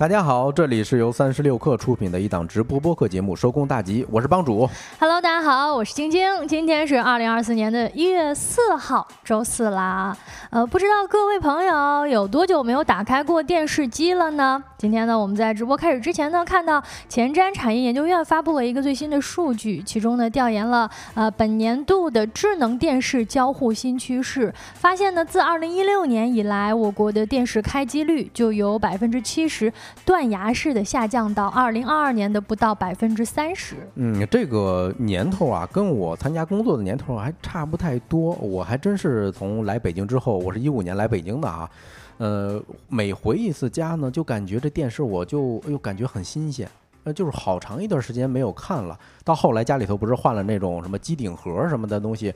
大家好，这里是由三十六克出品的一档直播播客节目《收工大吉》，我是帮主。Hello，大家好，我是晶晶。今天是二零二四年的一月四号，周四啦。呃，不知道各位朋友有多久没有打开过电视机了呢？今天呢，我们在直播开始之前呢，看到前瞻产业研究院发布了一个最新的数据，其中呢，调研了呃本年度的智能电视交互新趋势，发现呢，自二零一六年以来，我国的电视开机率就有百分之七十。断崖式的下降到二零二二年的不到百分之三十。嗯，这个年头啊，跟我参加工作的年头还差不太多。我还真是从来北京之后，我是一五年来北京的啊。呃，每回一次家呢，就感觉这电视我就哎呦感觉很新鲜，呃，就是好长一段时间没有看了。到后来家里头不是换了那种什么机顶盒什么的东西。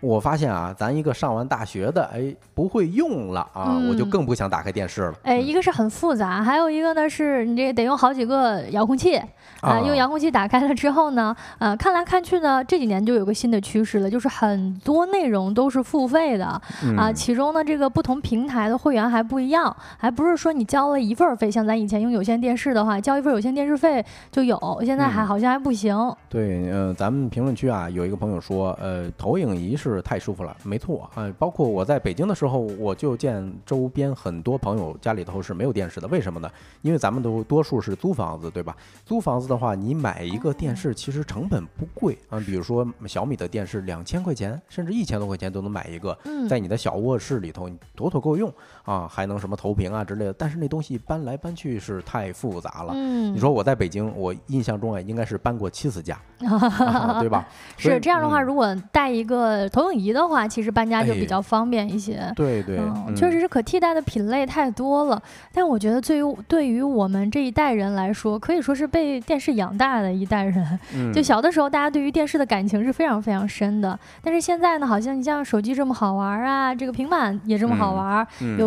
我发现啊，咱一个上完大学的，哎，不会用了啊，我就更不想打开电视了。哎，一个是很复杂，还有一个呢是你这得用好几个遥控器啊。用遥控器打开了之后呢，呃，看来看去呢，这几年就有个新的趋势了，就是很多内容都是付费的啊。其中呢，这个不同平台的会员还不一样，还不是说你交了一份费，像咱以前用有线电视的话，交一份有线电视费就有，现在还好像还不行。对，嗯，咱们评论区啊有一个朋友说，呃，投影仪是。太舒服了，没错啊。包括我在北京的时候，我就见周边很多朋友家里头是没有电视的。为什么呢？因为咱们都多数是租房子，对吧？租房子的话，你买一个电视其实成本不贵啊。比如说小米的电视，两千块钱，甚至一千多块钱都能买一个，在你的小卧室里头妥妥够用啊，还能什么投屏啊之类的。但是那东西搬来搬去是太复杂了。嗯你说我在北京，我印象中啊，应该是搬过七次家，对吧？是这样的话，如果带一个投。影仪的话，其实搬家就比较方便一些。对对，确实是可替代的品类太多了。但我觉得，对于对于我们这一代人来说，可以说是被电视养大的一代人。就小的时候，大家对于电视的感情是非常非常深的。但是现在呢，好像你像手机这么好玩啊，这个平板也这么好玩，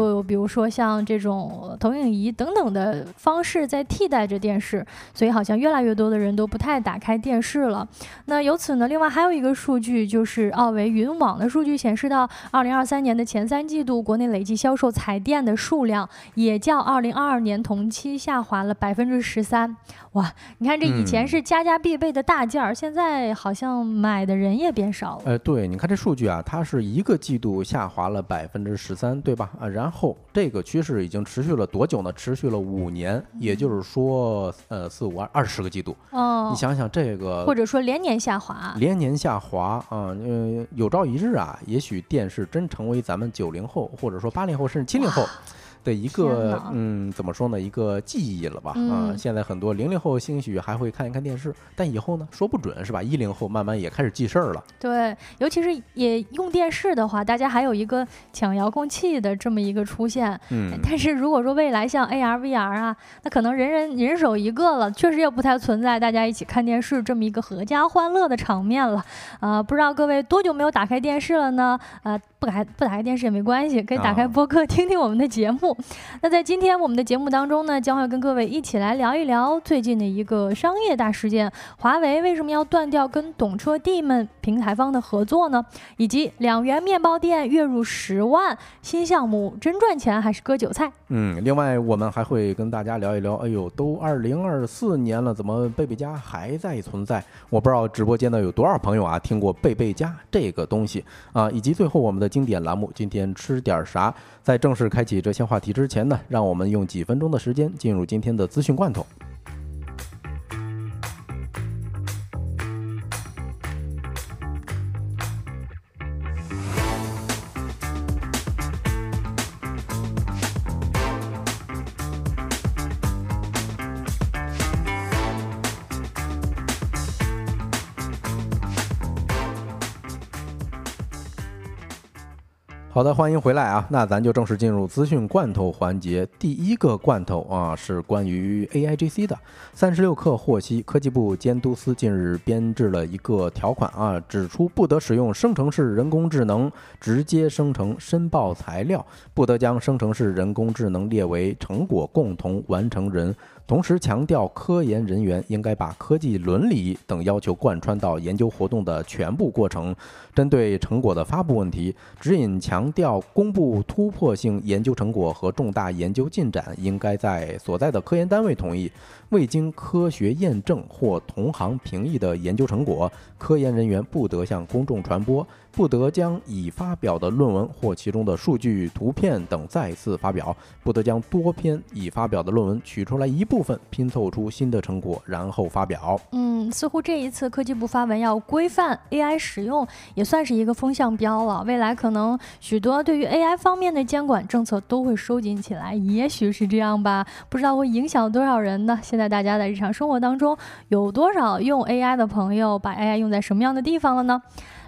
又比如说像这种投影仪等等的方式在替代着电视，所以好像越来越多的人都不太打开电视了。那由此呢，另外还有一个数据就是奥维。云网的数据显示，到二零二三年的前三季度，国内累计销售彩电的数量也较二零二二年同期下滑了百分之十三。哇，你看这以前是家家必备的大件儿，现在好像买的人也变少了。呃，对，你看这数据啊，它是一个季度下滑了百分之十三，对吧？啊，然后这个趋势已经持续了多久呢？持续了五年，也就是说，呃，四五二二十个季度。哦，你想想这个，或者说连年下滑，连年下滑啊，嗯，有朝一日啊，也许电视真成为咱们九零后，或者说八零后，甚至七零后。的一个嗯，怎么说呢？一个记忆了吧？啊，现在很多零零后兴许还会看一看电视，但以后呢，说不准是吧？一零后慢慢也开始记事儿了。对，尤其是也用电视的话，大家还有一个抢遥控器的这么一个出现。嗯，但是如果说未来像 AR、VR 啊，那可能人人人手一个了，确实也不太存在大家一起看电视这么一个合家欢乐的场面了。啊，不知道各位多久没有打开电视了呢？啊。不打不打开电视也没关系，可以打开播客听听我们的节目。那在今天我们的节目当中呢，将会跟各位一起来聊一聊最近的一个商业大事件：华为为什么要断掉跟懂车帝们平台方的合作呢？以及两元面包店月入十万，新项目真赚钱还是割韭菜？嗯，另外我们还会跟大家聊一聊，哎呦，都二零二四年了，怎么贝贝家还在存在？我不知道直播间的有多少朋友啊听过贝贝家这个东西啊，以及最后我们的。经典栏目，今天吃点啥？在正式开启这些话题之前呢，让我们用几分钟的时间进入今天的资讯罐头。欢迎回来啊！那咱就正式进入资讯罐头环节。第一个罐头啊，是关于 AIGC 的。三十六氪获悉，科技部监督司近日编制了一个条款啊，指出不得使用生成式人工智能直接生成申报材料，不得将生成式人工智能列为成果共同完成人。同时强调，科研人员应该把科技伦理等要求贯穿到研究活动的全部过程。针对成果的发布问题，指引强。调，公布突破性研究成果和重大研究进展，应该在所在的科研单位同意。未经科学验证或同行评议的研究成果，科研人员不得向公众传播。不得将已发表的论文或其中的数据、图片等再次发表；不得将多篇已发表的论文取出来一部分，拼凑出新的成果，然后发表。嗯，似乎这一次科技部发文要规范 AI 使用，也算是一个风向标了。未来可能许多对于 AI 方面的监管政策都会收紧起来，也许是这样吧？不知道会影响多少人呢？现在大家在日常生活当中有多少用 AI 的朋友，把 AI 用在什么样的地方了呢？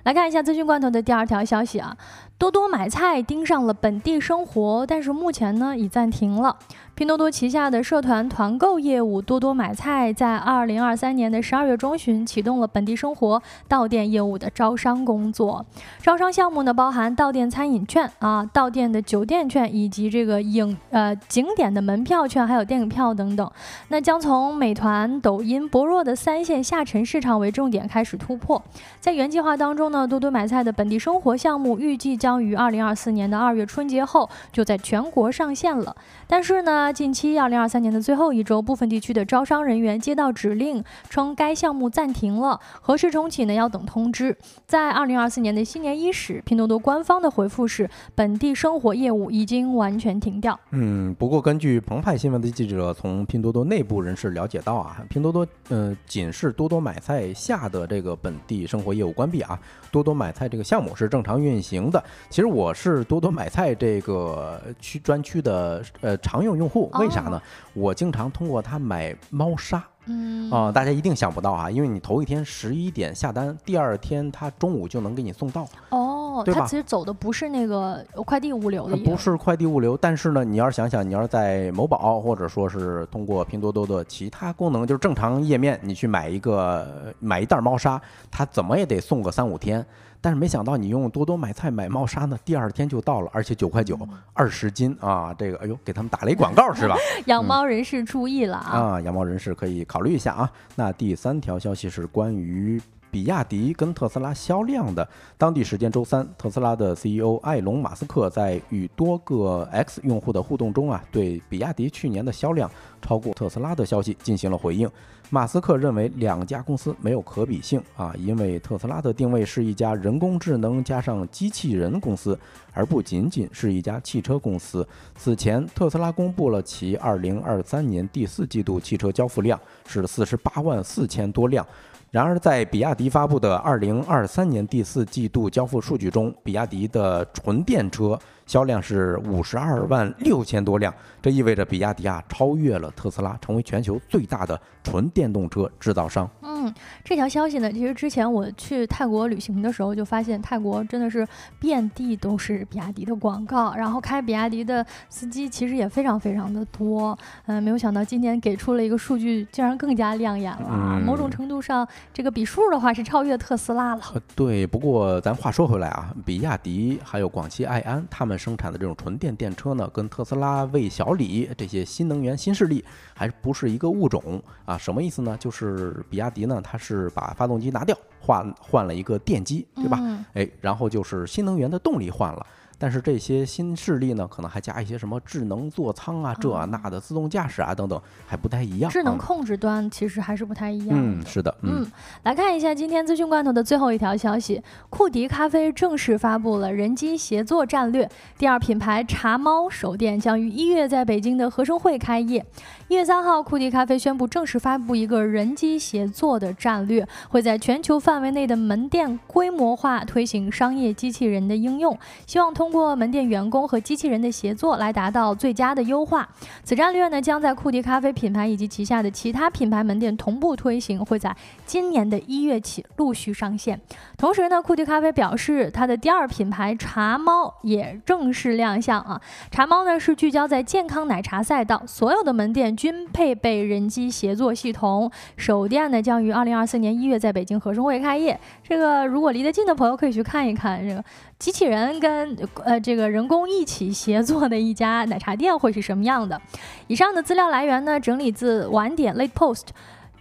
来看一下资讯罐头的第二条消息啊，多多买菜盯上了本地生活，但是目前呢已暂停了。拼多多旗下的社团团购业务多多买菜，在二零二三年的十二月中旬启动了本地生活到店业务的招商工作。招商项目呢，包含到店餐饮券啊、到店的酒店券以及这个影呃景点的门票券，还有电影票等等。那将从美团、抖音薄弱的三线下沉市场为重点开始突破。在原计划当中呢，多多买菜的本地生活项目预计将于二零二四年的二月春节后就在全国上线了。但是呢，近期二零二三年的最后一周，部分地区的招商人员接到指令，称该项目暂停了，何时重启呢？要等通知。在二零二四年的新年伊始，拼多多官方的回复是，本地生活业务已经完全停掉。嗯，不过根据澎湃新闻的记者从拼多多内部人士了解到啊，拼多多呃仅是多多买菜下的这个本地生活业务关闭啊，多多买菜这个项目是正常运行的。其实我是多多买菜这个区专区的呃常用用户。为啥呢？我经常通过它买猫砂。嗯啊，大家一定想不到啊，因为你头一天十一点下单，第二天他中午就能给你送到。哦，他其实走的不是那个快递物流的，不是快递物流。但是呢，你要是想想，你要是在某宝或者说是通过拼多多的其他功能，就是正常页面，你去买一个买一袋猫砂，他怎么也得送个三五天。但是没想到你用多多买菜买猫砂呢，第二天就到了，而且九块九二十斤啊！这个哎呦，给他们打了一广告是吧？养猫人士注意了啊！啊，养猫人士可以考虑一下啊。那第三条消息是关于比亚迪跟特斯拉销量的。当地时间周三，特斯拉的 CEO 埃隆·马斯克在与多个 X 用户的互动中啊，对比亚迪去年的销量超过特斯拉的消息进行了回应。马斯克认为两家公司没有可比性啊，因为特斯拉的定位是一家人工智能加上机器人公司，而不仅仅是一家汽车公司。此前，特斯拉公布了其2023年第四季度汽车交付量是48万四千多辆。然而，在比亚迪发布的2023年第四季度交付数据中，比亚迪的纯电车销量是五十二万六千多辆，这意味着比亚迪啊超越了特斯拉，成为全球最大的纯电动车制造商。嗯，这条消息呢，其实之前我去泰国旅行的时候就发现，泰国真的是遍地都是比亚迪的广告，然后开比亚迪的司机其实也非常非常的多。嗯，没有想到今年给出了一个数据，竟然更加亮眼了。某种程度上。这个比数的话是超越特斯拉了。对，不过咱话说回来啊，比亚迪还有广汽埃安他们生产的这种纯电电车呢，跟特斯拉、魏小李这些新能源新势力还不是一个物种啊？什么意思呢？就是比亚迪呢，它是把发动机拿掉，换换了一个电机，对吧？哎，然后就是新能源的动力换了。但是这些新势力呢，可能还加一些什么智能座舱啊、这啊那的自动驾驶啊等等，还不太一样。智能控制端其实还是不太一样。嗯，是的。嗯，来看一下今天资讯罐头的最后一条消息：库迪咖啡正式发布了人机协作战略，第二品牌茶猫首店将于一月在北京的合生汇开业。一月三号，库迪咖啡宣布正式发布一个人机协作的战略，会在全球范围内的门店规模化推行商业机器人的应用，希望通。过门店员工和机器人的协作来达到最佳的优化。此战略呢，将在库迪咖啡品牌以及旗下的其他品牌门店同步推行，会在今年的一月起陆续上线。同时呢，库迪咖啡表示，它的第二品牌茶猫也正式亮相啊。茶猫呢是聚焦在健康奶茶赛道，所有的门店均配备人机协作系统。首店呢将于二零二四年一月在北京合生汇开业。这个如果离得近的朋友可以去看一看这个。机器人跟呃这个人工一起协作的一家奶茶店会是什么样的？以上的资料来源呢，整理自晚点 Late Post、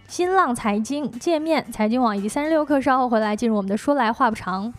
新浪财经、界面、财经网以及三十六氪。稍后回来进入我们的说来话不长。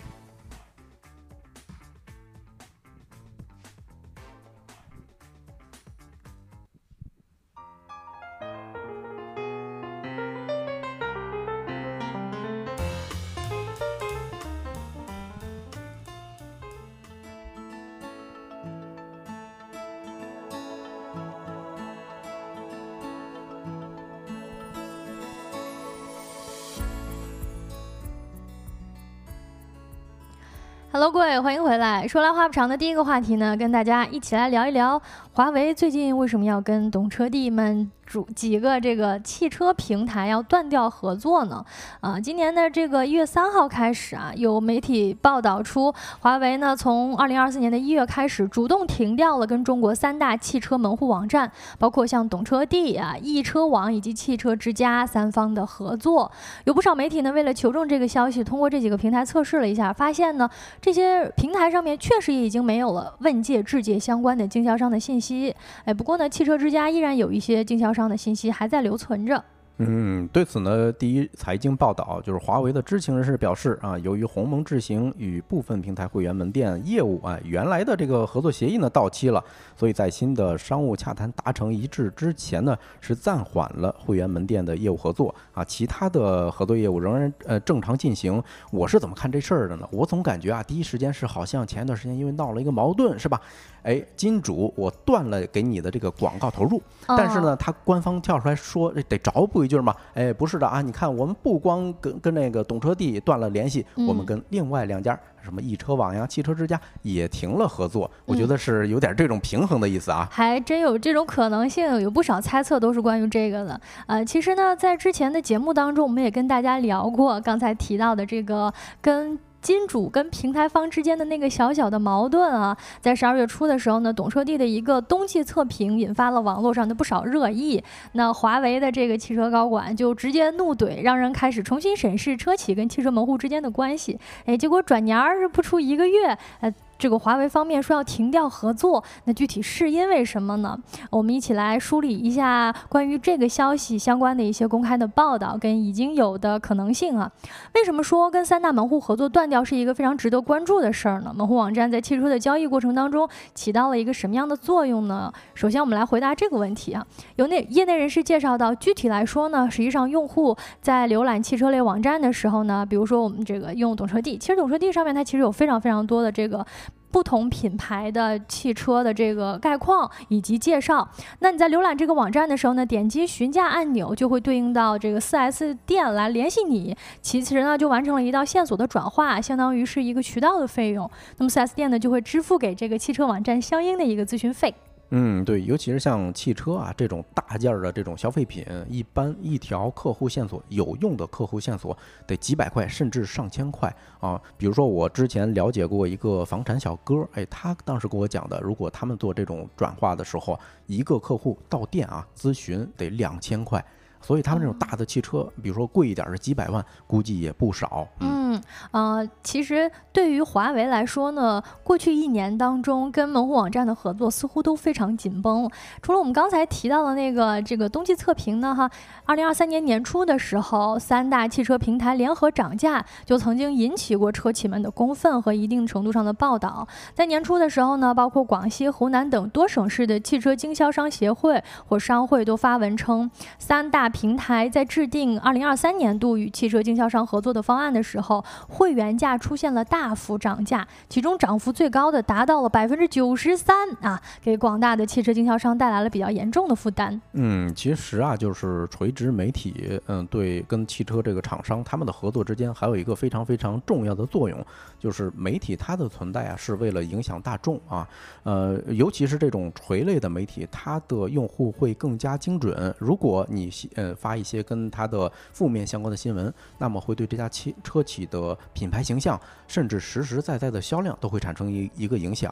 说来话不长的第一个话题呢，跟大家一起来聊一聊华为最近为什么要跟懂车帝们。主几个这个汽车平台要断掉合作呢？啊，今年的这个一月三号开始啊，有媒体报道出，华为呢从二零二四年的一月开始，主动停掉了跟中国三大汽车门户网站，包括像懂车帝啊、易车网以及汽车之家三方的合作。有不少媒体呢，为了求证这个消息，通过这几个平台测试了一下，发现呢，这些平台上面确实也已经没有了问界、智界相关的经销商的信息。哎，不过呢，汽车之家依然有一些经销商。上的信息还在留存着。嗯，对此呢，第一财经报道就是华为的知情人士表示啊，由于鸿蒙智行与部分平台会员门店业务啊，原来的这个合作协议呢到期了，所以在新的商务洽谈达成一致之前呢，是暂缓了会员门店的业务合作啊，其他的合作业务仍然呃正常进行。我是怎么看这事儿的呢？我总感觉啊，第一时间是好像前一段时间因为闹了一个矛盾，是吧？哎，金主，我断了给你的这个广告投入，但是呢，他官方跳出来说得找补一句嘛，哎，不是的啊，你看我们不光跟跟那个懂车帝断了联系，我们跟另外两家什么易车网呀、汽车之家也停了合作，我觉得是有点这种平衡的意思啊，还真有这种可能性，有不少猜测都是关于这个的。呃，其实呢，在之前的节目当中，我们也跟大家聊过刚才提到的这个跟。金主跟平台方之间的那个小小的矛盾啊，在十二月初的时候呢，懂车帝的一个冬季测评引发了网络上的不少热议。那华为的这个汽车高管就直接怒怼，让人开始重新审视车企跟汽车门户之间的关系。哎，结果转年儿不出一个月，呃。这个华为方面说要停掉合作，那具体是因为什么呢？我们一起来梳理一下关于这个消息相关的一些公开的报道跟已经有的可能性啊。为什么说跟三大门户合作断掉是一个非常值得关注的事儿呢？门户网站在汽车的交易过程当中起到了一个什么样的作用呢？首先，我们来回答这个问题啊。有内业内人士介绍到，具体来说呢，实际上用户在浏览汽车类网站的时候呢，比如说我们这个用懂车帝，其实懂车帝上面它其实有非常非常多的这个。不同品牌的汽车的这个概况以及介绍，那你在浏览这个网站的时候呢，点击询价按钮就会对应到这个 4S 店来联系你。其实呢，就完成了一道线索的转化，相当于是一个渠道的费用。那么 4S 店呢，就会支付给这个汽车网站相应的一个咨询费。嗯，对，尤其是像汽车啊这种大件儿的这种消费品，一般一条客户线索有用的客户线索得几百块，甚至上千块啊。比如说我之前了解过一个房产小哥，哎，他当时跟我讲的，如果他们做这种转化的时候，一个客户到店啊咨询得两千块。所以他们这种大的汽车，比如说贵一点的几百万，估计也不少。嗯，呃，其实对于华为来说呢，过去一年当中跟门户网站的合作似乎都非常紧绷。除了我们刚才提到的那个这个冬季测评呢，哈，二零二三年年初的时候，三大汽车平台联合涨价，就曾经引起过车企们的公愤和一定程度上的报道。在年初的时候呢，包括广西、湖南等多省市的汽车经销商协会或商会都发文称，三大。平台在制定二零二三年度与汽车经销商合作的方案的时候，会员价出现了大幅涨价，其中涨幅最高的达到了百分之九十三啊，给广大的汽车经销商带来了比较严重的负担。嗯，其实啊，就是垂直媒体，嗯，对，跟汽车这个厂商他们的合作之间还有一个非常非常重要的作用，就是媒体它的存在啊，是为了影响大众啊，呃，尤其是这种垂类的媒体，它的用户会更加精准。如果你呃，发一些跟它的负面相关的新闻，那么会对这家汽车企的品牌形象，甚至实实在在的销量都会产生一一个影响。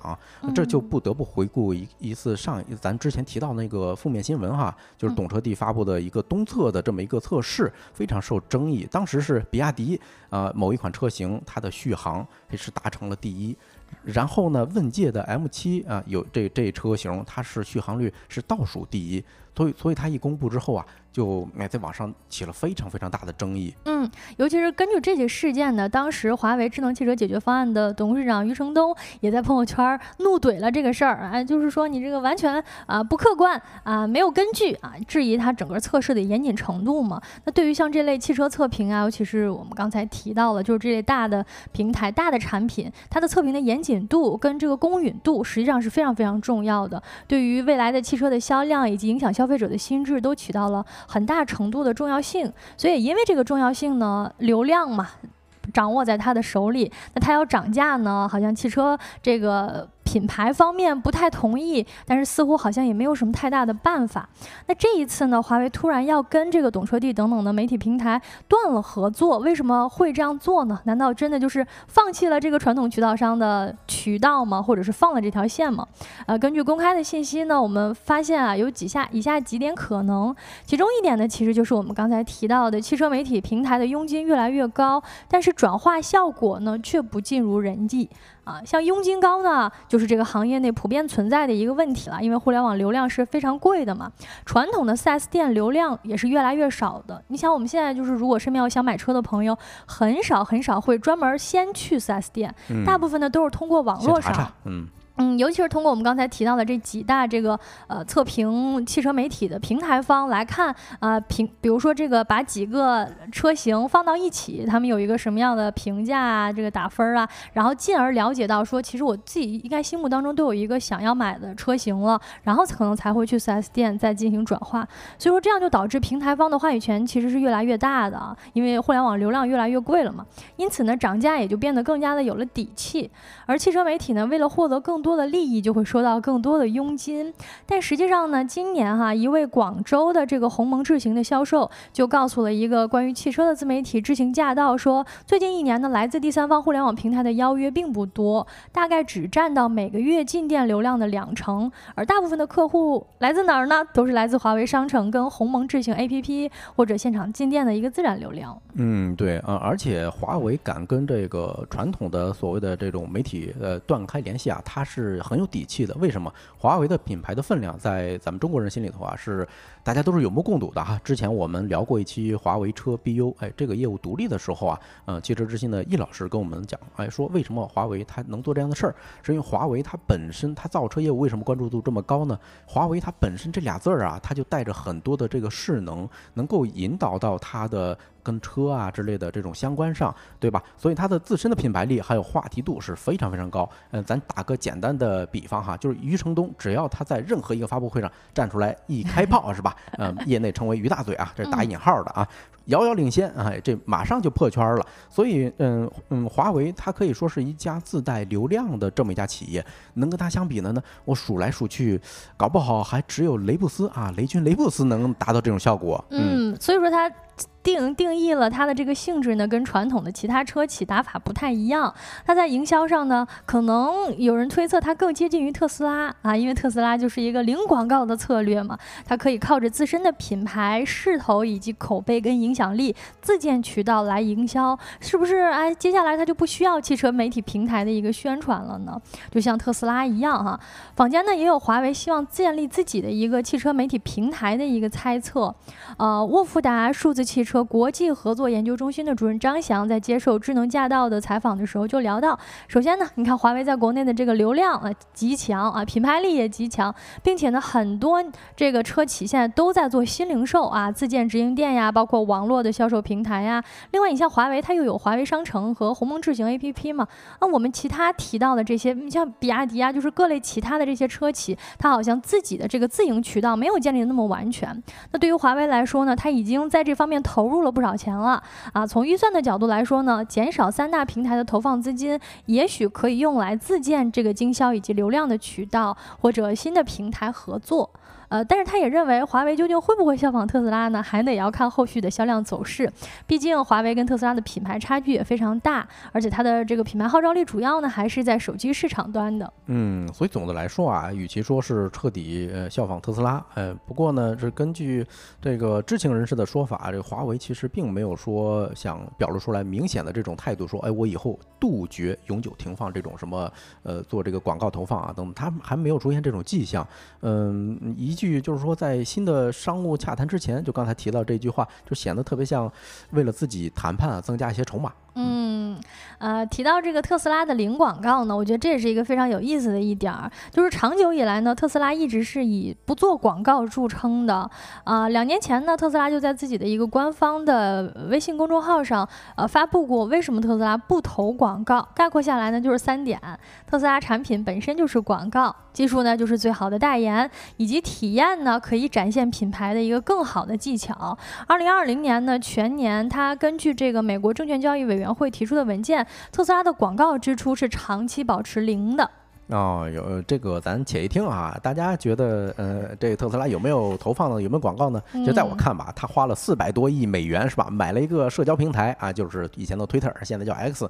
这就不得不回顾一一次上咱之前提到那个负面新闻哈，就是懂车帝发布的一个东侧的这么一个测试，非常受争议。当时是比亚迪啊某一款车型，它的续航也是达成了第一。然后呢，问界的 M7 啊有这这车型，它是续航率是倒数第一。所以，所以它一公布之后啊，就哎在网上起了非常非常大的争议。嗯，尤其是根据这起事件呢，当时华为智能汽车解决方案的董事长余承东也在朋友圈怒怼了这个事儿，哎，就是说你这个完全啊不客观啊，没有根据啊，质疑它整个测试的严谨程度嘛。那对于像这类汽车测评啊，尤其是我们刚才提到了，就是这类大的平台、大的产品，它的测评的严谨度跟这个公允度实际上是非常非常重要的，对于未来的汽车的销量以及影响消。消费者的心智都起到了很大程度的重要性，所以因为这个重要性呢，流量嘛。掌握在他的手里。那他要涨价呢，好像汽车这个。品牌方面不太同意，但是似乎好像也没有什么太大的办法。那这一次呢，华为突然要跟这个懂车帝等等的媒体平台断了合作，为什么会这样做呢？难道真的就是放弃了这个传统渠道商的渠道吗？或者是放了这条线吗？呃，根据公开的信息呢，我们发现啊，有几下以下几点可能。其中一点呢，其实就是我们刚才提到的汽车媒体平台的佣金越来越高，但是转化效果呢却不尽如人意。啊，像佣金高呢，就是这个行业内普遍存在的一个问题了。因为互联网流量是非常贵的嘛，传统的 4S 店流量也是越来越少的。你想，我们现在就是如果身边有想买车的朋友，很少很少会专门先去 4S 店，大部分呢都是通过网络上，嗯。嗯，尤其是通过我们刚才提到的这几大这个呃测评汽车媒体的平台方来看啊，评比如说这个把几个车型放到一起，他们有一个什么样的评价啊，这个打分啊，然后进而了解到说，其实我自己应该心目当中都有一个想要买的车型了，然后可能才会去 4S 店再进行转化。所以说这样就导致平台方的话语权其实是越来越大的啊，因为互联网流量越来越贵了嘛，因此呢涨价也就变得更加的有了底气。而汽车媒体呢，为了获得更多多的利益就会收到更多的佣金，但实际上呢，今年哈一位广州的这个鸿蒙智行的销售就告诉了一个关于汽车的自媒体智行驾到说，最近一年呢，来自第三方互联网平台的邀约并不多，大概只占到每个月进店流量的两成，而大部分的客户来自哪儿呢？都是来自华为商城跟鸿蒙智行 APP 或者现场进店的一个自然流量。嗯，对啊，而且华为敢跟这个传统的所谓的这种媒体呃断开联系啊，它是。是很有底气的。为什么华为的品牌的分量在咱们中国人心里头啊，是大家都是有目共睹的哈。之前我们聊过一期华为车 BU，哎，这个业务独立的时候啊，呃，汽车之心的易老师跟我们讲，哎，说为什么华为它能做这样的事儿，是因为华为它本身它造车业务为什么关注度这么高呢？华为它本身这俩字儿啊，它就带着很多的这个势能，能够引导到它的。跟车啊之类的这种相关上，对吧？所以它的自身的品牌力还有话题度是非常非常高。嗯，咱打个简单的比方哈，就是余承东，只要他在任何一个发布会上站出来一开炮，是吧？嗯，业内称为于大嘴啊，这是打引号的啊，遥遥领先啊，这马上就破圈了。所以，嗯嗯，华为它可以说是一家自带流量的这么一家企业，能跟它相比的呢？我数来数去，搞不好还只有雷布斯啊，雷军雷布斯能达到这种效果。嗯，所以说它。定定义了它的这个性质呢，跟传统的其他车企打法不太一样。它在营销上呢，可能有人推测它更接近于特斯拉啊，因为特斯拉就是一个零广告的策略嘛，它可以靠着自身的品牌势头以及口碑跟影响力自建渠道来营销，是不是？哎，接下来它就不需要汽车媒体平台的一个宣传了呢？就像特斯拉一样哈。坊间呢也有华为希望建立自己的一个汽车媒体平台的一个猜测。呃，沃福达数字汽车。国际合作研究中心的主任张翔在接受智能驾到的采访的时候就聊到，首先呢，你看华为在国内的这个流量啊极强啊，品牌力也极强，并且呢，很多这个车企现在都在做新零售啊，自建直营店呀，包括网络的销售平台呀。另外，你像华为，它又有华为商城和鸿蒙智行 APP 嘛。那我们其他提到的这些，你像比亚迪啊，就是各类其他的这些车企，它好像自己的这个自营渠道没有建立那么完全。那对于华为来说呢，它已经在这方面投。入了不少钱了啊！从预算的角度来说呢，减少三大平台的投放资金，也许可以用来自建这个经销以及流量的渠道，或者新的平台合作。呃，但是他也认为华为究竟会不会效仿特斯拉呢？还得要看后续的销量走势。毕竟华为跟特斯拉的品牌差距也非常大，而且它的这个品牌号召力主要呢还是在手机市场端的。嗯，所以总的来说啊，与其说是彻底呃效仿特斯拉，呃，不过呢，是根据这个知情人士的说法，这个华为其实并没有说想表露出来明显的这种态度，说哎，我以后杜绝永久停放这种什么呃做这个广告投放啊等等，他还没有出现这种迹象。嗯，一。句就是说，在新的商务洽谈之前，就刚才提到这句话，就显得特别像为了自己谈判啊，增加一些筹码。嗯，呃，提到这个特斯拉的零广告呢，我觉得这也是一个非常有意思的一点儿，就是长久以来呢，特斯拉一直是以不做广告著称的。啊，两年前呢，特斯拉就在自己的一个官方的微信公众号上，呃，发布过为什么特斯拉不投广告。概括下来呢，就是三点：特斯拉产品本身就是广告，技术呢就是最好的代言，以及体验呢可以展现品牌的一个更好的技巧。二零二零年呢，全年它根据这个美国证券交易委员员会提出的文件，特斯拉的广告支出是长期保持零的。哦，有这个咱且一听啊，大家觉得呃，这个特斯拉有没有投放呢？有没有广告呢？就在我看吧，他花了四百多亿美元是吧，买了一个社交平台啊，就是以前的 Twitter，现在叫 X。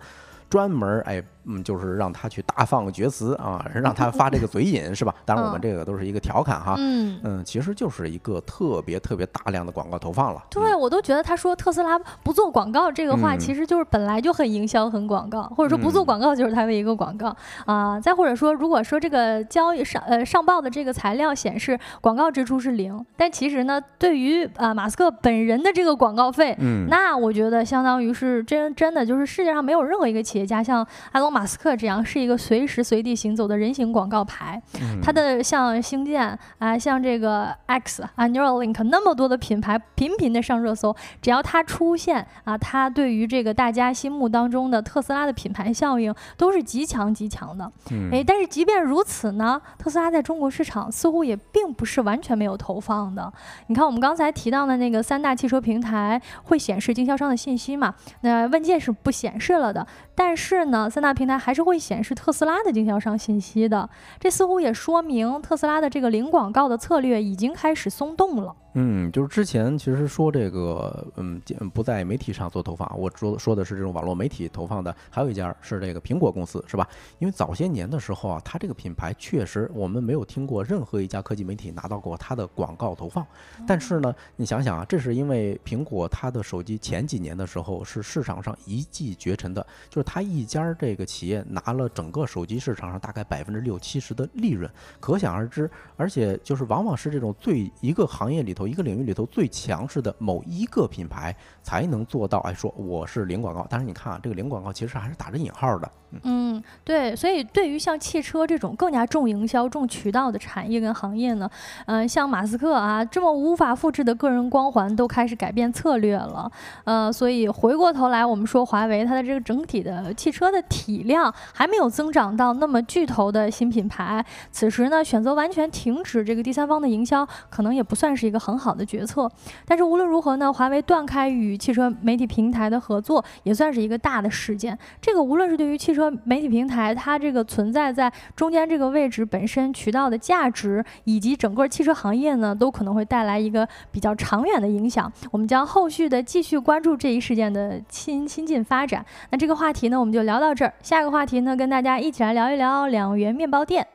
专门哎，嗯，就是让他去大放厥词啊，让他发这个嘴瘾是吧？当然我们这个都是一个调侃哈，嗯嗯，其实就是一个特别特别大量的广告投放了。对，我都觉得他说特斯拉不做广告这个话，其实就是本来就很营销、很广告，或者说不做广告就是他的一个广告啊。再或者说，如果说这个交易上呃上报的这个材料显示广告支出是零，但其实呢，对于啊马斯克本人的这个广告费，嗯，那我觉得相当于是真真的就是世界上没有任何一个企业。企业家像埃隆·马斯克这样是一个随时随地行走的人形广告牌，他的像星舰啊，像这个 X 啊，Neuralink 那么多的品牌频频的上热搜，只要他出现啊，他对于这个大家心目当中的特斯拉的品牌效应都是极强极强的。哎，但是即便如此呢，特斯拉在中国市场似乎也并不是完全没有投放的。你看我们刚才提到的那个三大汽车平台会显示经销商的信息嘛？那问界是不显示了的。但但是呢，三大平台还是会显示特斯拉的经销商信息的，这似乎也说明特斯拉的这个零广告的策略已经开始松动了。嗯，就是之前其实说这个，嗯，不在媒体上做投放，我说说的是这种网络媒体投放的，还有一家是这个苹果公司，是吧？因为早些年的时候啊，它这个品牌确实我们没有听过任何一家科技媒体拿到过它的广告投放。但是呢，你想想啊，这是因为苹果它的手机前几年的时候是市场上一骑绝尘的，就是它一家这个企业拿了整个手机市场上大概百分之六七十的利润，可想而知。而且就是往往是这种最一个行业里。头一个领域里头最强势的某一个品牌才能做到，哎，说我是零广告。但是你看啊，这个零广告其实还是打着引号的。嗯，对，所以对于像汽车这种更加重营销、重渠道的产业跟行业呢，嗯，像马斯克啊这么无法复制的个人光环都开始改变策略了。呃，所以回过头来，我们说华为它的这个整体的汽车的体量还没有增长到那么巨头的新品牌，此时呢选择完全停止这个第三方的营销，可能也不算是一个很好的决策。但是无论如何呢，华为断开与汽车媒体平台的合作，也算是一个大的事件。这个无论是对于汽车媒体平台，它这个存在在中间这个位置本身渠道的价值，以及整个汽车行业呢，都可能会带来一个比较长远的影响。我们将后续的继续关注这一事件的新新进发展。那这个话题呢，我们就聊到这儿。下一个话题呢，跟大家一起来聊一聊两元面包店。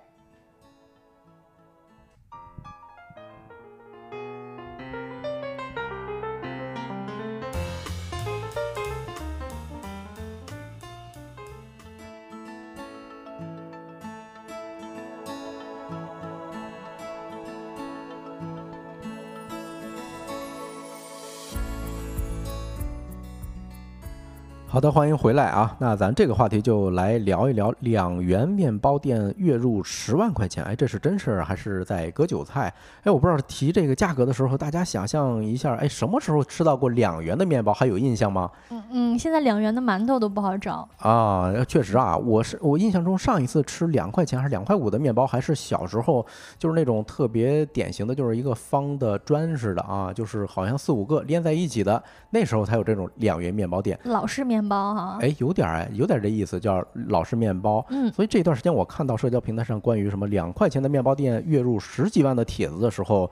好的，欢迎回来啊！那咱这个话题就来聊一聊两元面包店月入十万块钱，哎，这是真事儿还是在割韭菜？哎，我不知道提这个价格的时候，大家想象一下，哎，什么时候吃到过两元的面包？还有印象吗？嗯嗯，现在两元的馒头都不好找啊。确实啊，我是我印象中上一次吃两块钱还是两块五的面包，还是小时候，就是那种特别典型的，就是一个方的砖似的啊，就是好像四五个连在一起的，那时候才有这种两元面包店，老式面。包哈，哎，有点哎，有点这意思，叫老式面包。嗯，所以这段时间我看到社交平台上关于什么两块钱的面包店月入十几万的帖子的时候。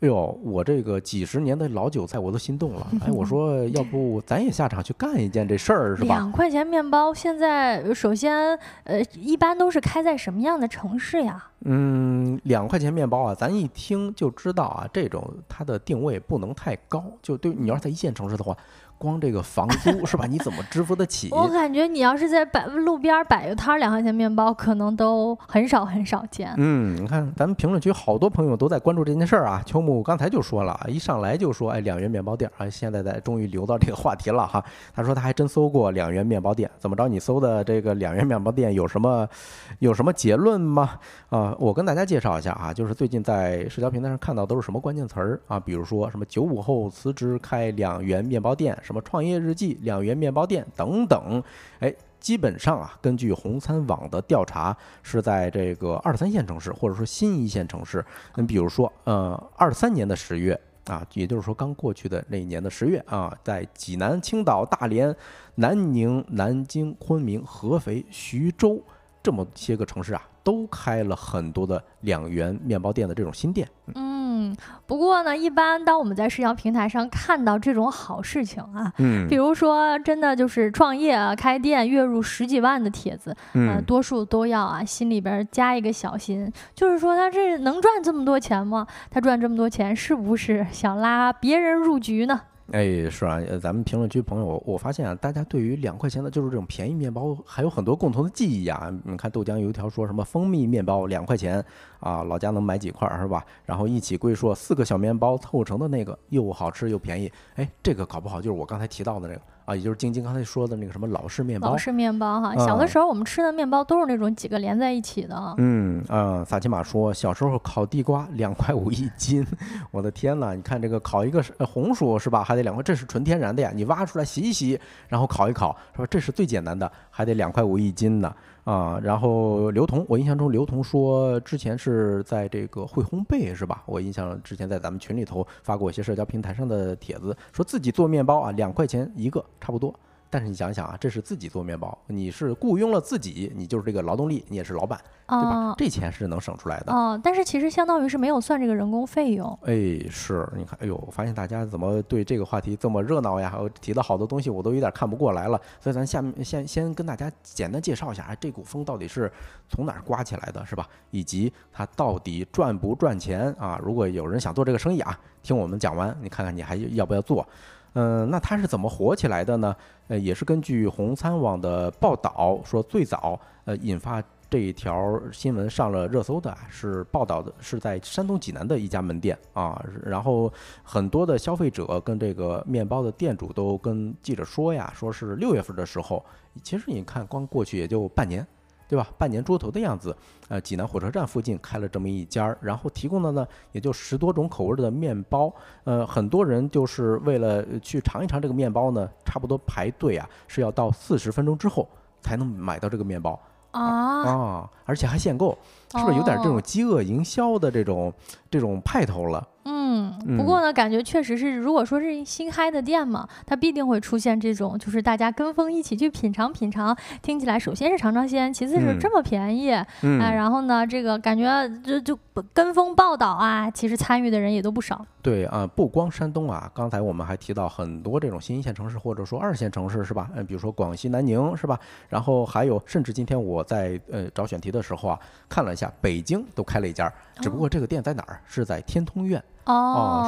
哎呦，我这个几十年的老韭菜我都心动了。哎，我说要不咱也下场去干一件这事儿是吧？两块钱面包，现在首先呃，一般都是开在什么样的城市呀？嗯，两块钱面包啊，咱一听就知道啊，这种它的定位不能太高。就对你要是在一线城市的话。光这个房租 是吧？你怎么支付得起？我感觉你要是在摆路边摆个摊儿，两块钱面包可能都很少很少见。嗯，你看咱们评论区好多朋友都在关注这件事儿啊。秋木刚才就说了，一上来就说，哎，两元面包店啊，现在在终于留到这个话题了哈。他说他还真搜过两元面包店，怎么着？你搜的这个两元面包店有什么 有什么结论吗？啊，我跟大家介绍一下啊，就是最近在社交平台上看到都是什么关键词儿啊？比如说什么九五后辞职开两元面包店。什么创业日记、两元面包店等等，哎，基本上啊，根据红餐网的调查，是在这个二三线城市或者说新一线城市。你比如说，呃，二三年的十月，啊，也就是说刚过去的那一年的十月啊，在济南、青岛、大连、南宁、南京、昆明、合肥、徐州这么些个城市啊，都开了很多的两元面包店的这种新店。嗯，不过呢，一般当我们在社交平台上看到这种好事情啊，嗯比如说真的就是创业啊、开店月入十几万的帖子，呃，嗯，多数都要啊心里边加一个小心，就是说他这能赚这么多钱吗？他赚这么多钱是不是想拉别人入局呢？哎，是啊，咱们评论区朋友，我发现啊，大家对于两块钱的就是这种便宜面包，还有很多共同的记忆啊。你看豆浆油条说什么蜂蜜面包两块钱啊，老家能买几块儿是吧？然后一起归说四个小面包凑成的那个又好吃又便宜，哎，这个搞不好就是我刚才提到的那个啊，也就是晶晶刚才说的那个什么老式面包老。式面包哈，小的嗯时候我们吃的面包都是那种几个连在一起的啊。嗯啊，萨琪玛说，小时候烤地瓜两块五一斤，我的天呐！你看这个烤一个红薯是吧，还得两块，这是纯天然的呀，你挖出来洗一洗，然后烤一烤，是吧？这是最简单的，还得两块五一斤呢啊。然后刘同，我印象中刘同说之前是在这个会烘焙是吧？我印象之前在咱们群里头发过一些社交平台上的帖子，说自己做面包啊，两块钱一个，差不多。但是你想想啊，这是自己做面包，你是雇佣了自己，你就是这个劳动力，你也是老板，对吧？啊这钱是能省出来的。哦，但是其实相当于是没有算这个人工费用。哎，是，你看，哎呦，我发现大家怎么对这个话题这么热闹呀？我提到好多东西，我都有点看不过来了。所以咱下面先先跟大家简单介绍一下，哎，这股风到底是从哪儿刮起来的，是吧？以及它到底赚不赚钱啊？如果有人想做这个生意啊，听我们讲完，你看看你还要不要做？嗯，那它是怎么火起来的呢？呃，也是根据红参网的报道说，最早呃引发这一条新闻上了热搜的是报道的是在山东济南的一家门店啊，然后很多的消费者跟这个面包的店主都跟记者说呀，说是六月份的时候，其实你看光过去也就半年。对吧？半年出头的样子，呃，济南火车站附近开了这么一家儿，然后提供的呢也就十多种口味儿的面包，呃，很多人就是为了呃去尝一尝这个面包呢，差不多排队啊是要到四十分钟之后才能买到这个面包啊，啊，而且还限购，是不是有点这种哦饥饿营销的这种这种派头了？嗯，不过呢，感觉确实是，如果说是新开的店嘛，它必定会出现这种，就是大家跟风一起去品尝品尝。听起来，首先是尝尝鲜，其次是嗯这么便宜，嗯，哎，然后呢，这个感觉就就跟风报道啊，其实参与的人也都不少。对啊，不光山东啊，刚才我们还提到很多这种新一线城市或者说二线城市是吧？嗯，比如说广西南宁是吧？然后还有，甚至今天我在呃找选题的时候啊，看了一下，北京都开了一家，只不过这个店在哪儿？是在天通苑。哦，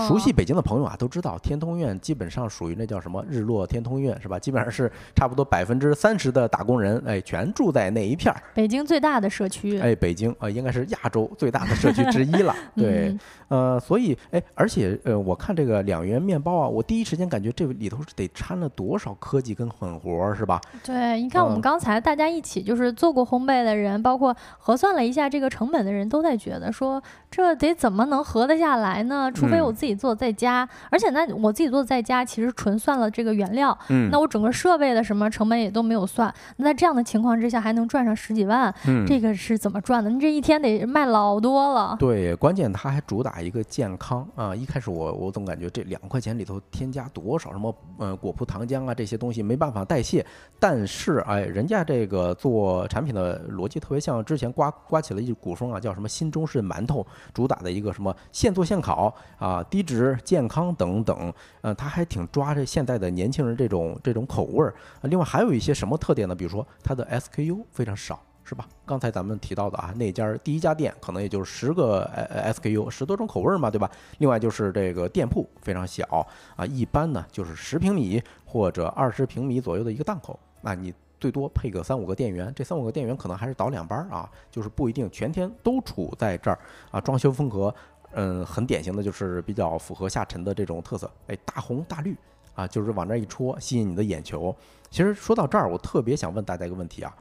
熟悉北京的朋友啊都知道，天通苑基本上属于那叫什么日落天通苑是吧？基本上是差不多百分之三十的打工人，哎，全住在那一片儿。北京最大的社区。哎，北京啊、呃应该是亚洲最大的社区之一了。对，嗯呃，所以哎，而且呃，我看这个两元面包啊，我第一时间感觉这里头是得掺了多少科技跟狠活儿是吧？对，你看我们嗯刚才大家一起就是做过烘焙的人，包括核算了一下这个成本的人，都在觉得说这得怎么能合得下来呢？除非我嗯自己做在家，而且那我自己做在家，其实纯算了这个原料，嗯那我整个设备的什么成本也都没有算。那在这样的情况之下，还能赚上十几万，嗯，这个是怎么赚的？你这一天得卖老多了。对，关键它还主打一个健康啊！一开始我我总感觉这两块钱里头添加多少什么呃果葡糖浆啊这些东西没办法代谢，但是哎，人家这个做产品的逻辑特别像之前刮刮起了一股风啊，叫什么新中式馒头，主打的一个什么现做现烤啊，低脂健康等等，呃，它还挺抓着现在的年轻人这种这种口味儿。另外还有一些什么特点呢？比如说它的 SKU 非常少。是吧？刚才咱们提到的啊，那家第一家店可能也就是十个 SKU，十多种口味儿嘛，对吧？另外就是这个店铺非常小啊，一般呢就是十平米或者二十平米左右的一个档口，那你最多配个三五个店员，这三五个店员可能还是倒两班儿啊，就是不一定全天都处在这儿啊。装修风格，嗯，很典型的就是比较符合下沉的这种特色，哎，大红大绿啊，就是往那一戳，吸引你的眼球。其实说到这儿，我特别想问大家一个问题啊。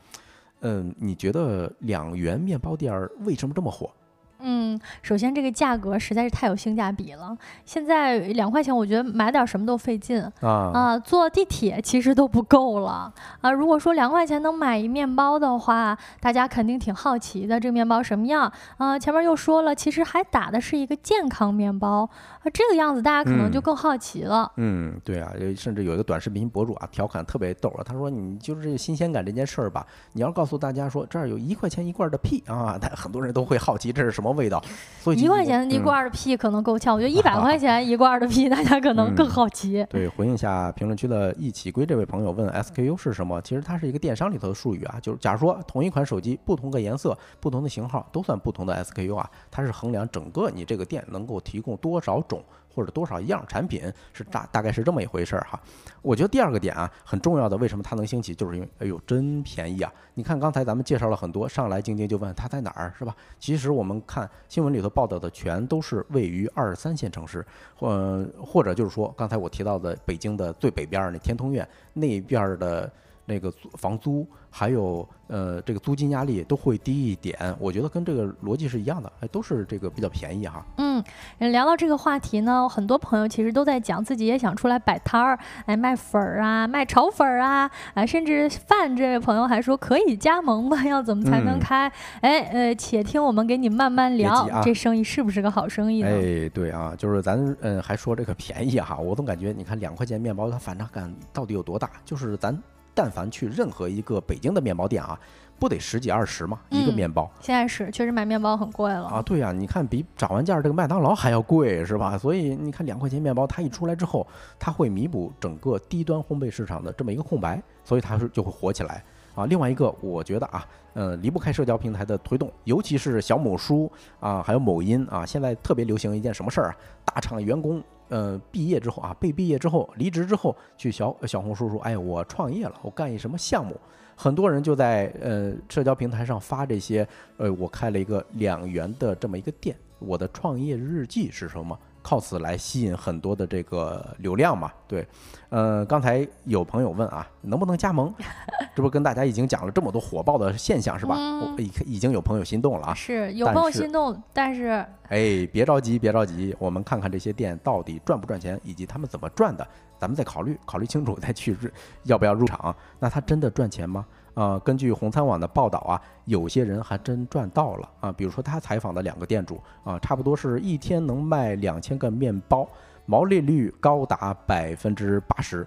嗯，你觉得两元面包店为什么这么火？嗯，首先这个价格实在是太有性价比了。现在两块钱，我觉得买点什么都费劲啊啊！坐地铁其实都不够了啊。如果说两块钱能买一面包的话，大家肯定挺好奇的，这个面包什么样啊？前面又说了，其实还打的是一个健康面包啊，这个样子大家可能就更好奇了。嗯，对啊，甚至有一个短视频博主啊，调侃特别逗啊，他说：“你就是这个新鲜感这件事儿吧，你要告诉大家说这儿有一块钱一罐的屁啊，但很多人都会好奇这是什么。”什么味道？所以一块钱一罐的屁可能够呛，我觉得一百块钱一罐的屁，大家可能更好奇。对，回应一下评论区的一起归这位朋友问 SKU 是什么？其实它是一个电商里头的术语啊，就是假如说同一款手机，不同的颜色、不同的型号都算不同的 SKU 啊，它是衡量整个你这个店能够提供多少种。或者多少一样产品是大大概是这么一回事儿哈，我觉得第二个点啊很重要的，为什么它能兴起，就是因为哎呦真便宜啊！你看刚才咱们介绍了很多，上来晶晶就问它在哪儿是吧？其实我们看新闻里头报道的全都是位于二三线城市，或或者就是说刚才我提到的北京的最北边儿那天通苑那边儿的。那个租房租还有呃这个租金压力都会低一点，我觉得跟这个逻辑是一样的，哎，都是这个比较便宜哈。嗯，聊到这个话题呢，很多朋友其实都在讲自己也想出来摆摊儿，哎，卖粉儿啊，卖炒粉儿啊，啊，甚至饭这位朋友还说可以加盟吧？要怎么才能开？哎，呃，且听我们给你慢慢聊，这生意是不是个好生意呢？哎，对啊，就是咱嗯还说这个便宜哈，我总感觉你看两块钱面包它反差感到底有多大？就是咱。但凡去任何一个北京的面包店啊，不得十几二十吗？一个面包。现在是确实买面包很贵了啊。对呀，你看比涨完价这个麦当劳还要贵是吧？所以你看两块钱面包，它一出来之后，它会弥补整个低端烘焙市场的这么一个空白，所以它是就会火起来啊。另外一个，我觉得啊，呃，离不开社交平台的推动，尤其是小某书啊，还有某音啊，现在特别流行一件什么事儿啊？大厂员工。呃，毕业之后啊，被毕业之后，离职之后，去小小红书说，哎，我创业了，我干一什么项目？很多人就在呃社交平台上发这些，呃，我开了一个两元的这么一个店，我的创业日记是什么？靠此来吸引很多的这个流量嘛？对，呃，刚才有朋友问啊，能不能加盟？这不跟大家已经讲了这么多火爆的现象是吧？已已经有朋友心动了啊！是有朋友心动，但是哎，别着急，别着急，我们看看这些店到底赚不赚钱，以及他们怎么赚的，咱们再考虑，考虑清楚再去要不要入场。那他真的赚钱吗？啊，根据红餐网的报道啊，有些人还真赚到了啊。比如说他采访的两个店主啊，差不多是一天能卖两千个面包，毛利率高达百分之八十。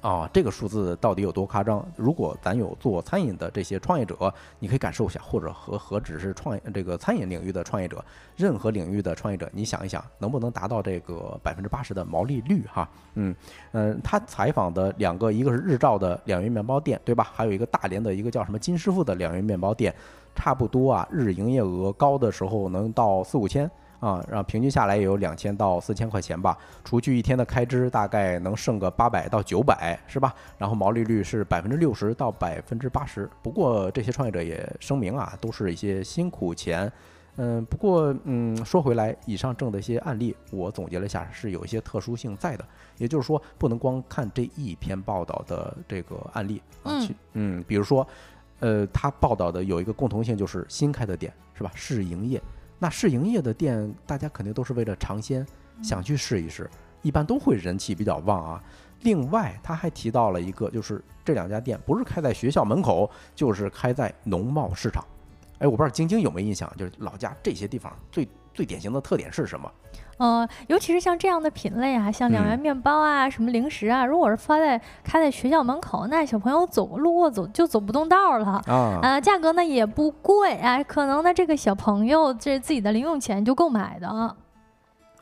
啊，这个数字到底有多夸张？如果咱有做餐饮的这些创业者，你可以感受一下，或者何何止是创业这个餐饮领域的创业者，任何领域的创业者，你想一想，能不能达到这个百分之八十的毛利率？哈，嗯嗯，他采访的两个，一个是日照的两元面包店，对吧？还有一个大连的一个叫什么金师傅的两元面包店，差不多啊，日营业额高的时候能到四五千。啊，然后平均下来也有两千到四千块钱吧，除去一天的开支，大概能剩个八百到九百，是吧？然后毛利率是百分之六十到百分之八十。不过这些创业者也声明啊，都是一些辛苦钱。嗯，不过嗯，说回来，以上挣的一些案例，我总结了一下，是有一些特殊性在的。也就是说，不能光看这一篇报道的这个案例啊。去嗯，比如说，呃，他报道的有一个共同性，就是新开的店，是吧？试营业。那试营业的店，大家肯定都是为了尝鲜，想去试一试，一般都会人气比较旺啊。另外，他还提到了一个，就是这两家店不是开在学校门口，就是开在农贸市场。哎，我不知道晶晶有没有印象，就是老家这些地方最最典型的特点是什么？呃，尤其是像这样的品类啊，像两元面包啊，什么零食啊，如果是发在开在学校门口，那小朋友走路过走就走不动道了啊。呃，价格呢也不贵啊，可能呢这个小朋友这自己的零用钱就够买的。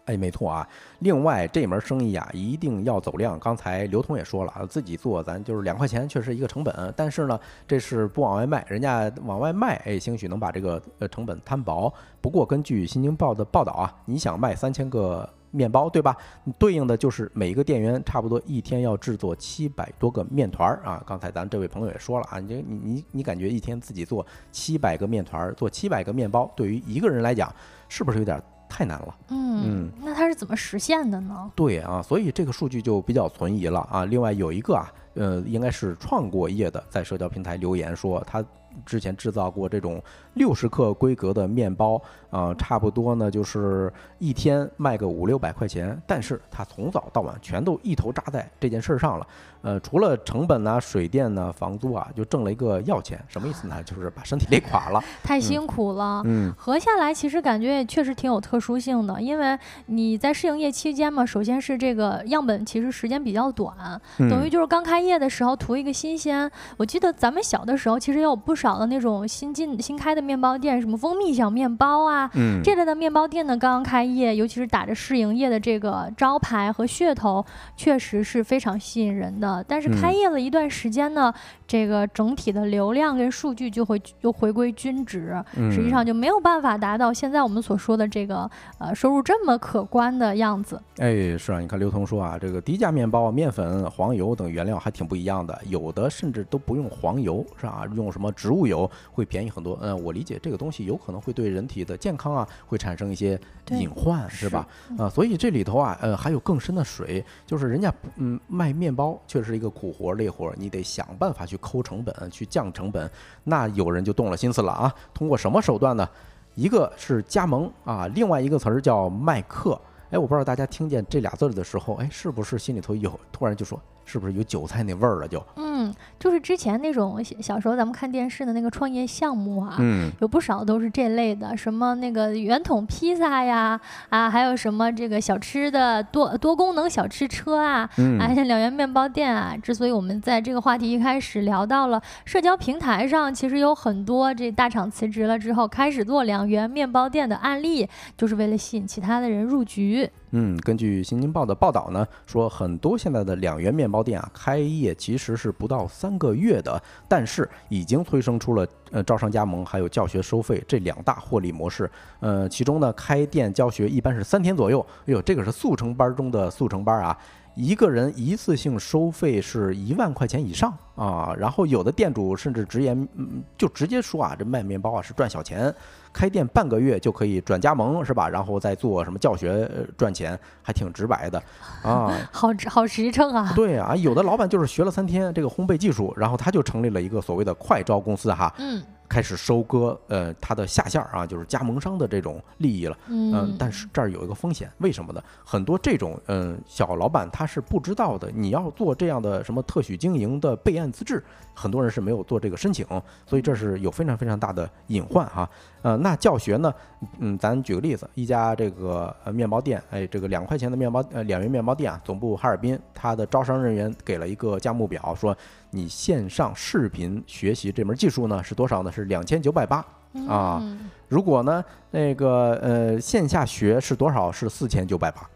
哎，没错啊。另外，这门生意啊，一定要走量。刚才刘通也说了，自己做咱就是两块钱，确实一个成本。但是呢，这是不往外卖，人家往外卖，哎，兴许能把这个呃成本摊薄。不过，根据新京报的报道啊，你想卖三千个面包，对吧？对应的就是每一个店员差不多一天要制作七百多个面团儿啊。刚才咱这位朋友也说了啊，你你你你感觉一天自己做七百个面团儿，做七百个面包，对于一个人来讲，是不是有点？太难了，嗯，那它是怎么实现的呢？对啊，所以这个数据就比较存疑了啊。另外有一个啊，呃，应该是创过业的，在社交平台留言说他之前制造过这种六十克规格的面包，啊，差不多呢就是一天卖个五六百块钱，但是他从早到晚全都一头扎在这件事儿上了。呃，除了成本呢、水电呢、房租啊，就挣了一个药钱，什么意思呢？就是把身体累垮了，太辛苦了。嗯，合下来其实感觉也确实挺有特殊性的，因为你在试营业期间嘛，首先是这个样本其实时间比较短，等于就是刚开业的时候图一个新鲜。我记得咱们小的时候其实也有不少的那种新进新开的面包店，什么蜂蜜小面包啊，这类的面包店呢刚刚开业，尤其是打着试营业的这个招牌和噱头，确实是非常吸引人的。但是开业了一段时间呢，这个整体的流量跟数据就会又回归均值，实际上就没有办法达到现在我们所说的这个呃收入这么可观的样子。哎，是啊，你看刘彤说啊，这个低价面包面粉、黄油等原料还挺不一样的，有的甚至都不用黄油，是吧？用什么植物油会便宜很多。嗯，我理解这个东西有可能会对人体的健康啊会产生一些隐患，是吧？啊，所以这里头啊，呃，还有更深的水，就是人家嗯卖面包确实是一个苦活累活，你得想办法去抠成本，去降成本。那有人就动了心思了啊，通过什么手段呢？一个是加盟啊，另外一个词儿叫卖课。哎，我不知道大家听见这俩字儿的时候，哎，是不是心里头有突然就说？是不是有韭菜那味儿了？就嗯，就是之前那种小时候咱们看电视的那个创业项目啊，嗯，有不少都是这类的，什么那个圆筒披萨呀，啊，还有什么这个小吃的多多功能小吃车啊，嗯，啊，像两元面包店啊。之所以我们在这个话题一开始聊到了社交平台上，其实有很多这大厂辞职了之后开始做两元面包店的案例，就是为了吸引其他的人入局。嗯，根据《新京报》的报道呢，说很多现在的两元面包店啊，开业其实是不到三个月的，但是已经催生出了呃招商加盟还有教学收费这两大获利模式。呃，其中呢，开店教学一般是三天左右，哎呦，这个是速成班中的速成班啊，一个人一次性收费是一万块钱以上啊。然后有的店主甚至直言，嗯，就直接说啊，这卖面包啊是赚小钱。开店半个月就可以转加盟是吧？然后再做什么教学赚钱，还挺直白的啊，好好实诚啊。对啊，有的老板就是学了三天这个烘焙技术，然后他就成立了一个所谓的快招公司哈。嗯。开始收割呃它的下线儿啊，就是加盟商的这种利益了。嗯，但是这儿有一个风险，为什么呢？很多这种嗯小老板他是不知道的，你要做这样的什么特许经营的备案资质，很多人是没有做这个申请，所以这是有非常非常大的隐患哈。呃，那教学呢？嗯，咱举个例子，一家这个呃面包店，哎，这个两块钱的面包呃两元面包店啊，总部哈尔滨，他的招商人员给了一个价目表，说。你线上视频学习这门技术呢是多少呢？是两千九百八啊。如果呢那个呃线下学是多少？是四千九百八。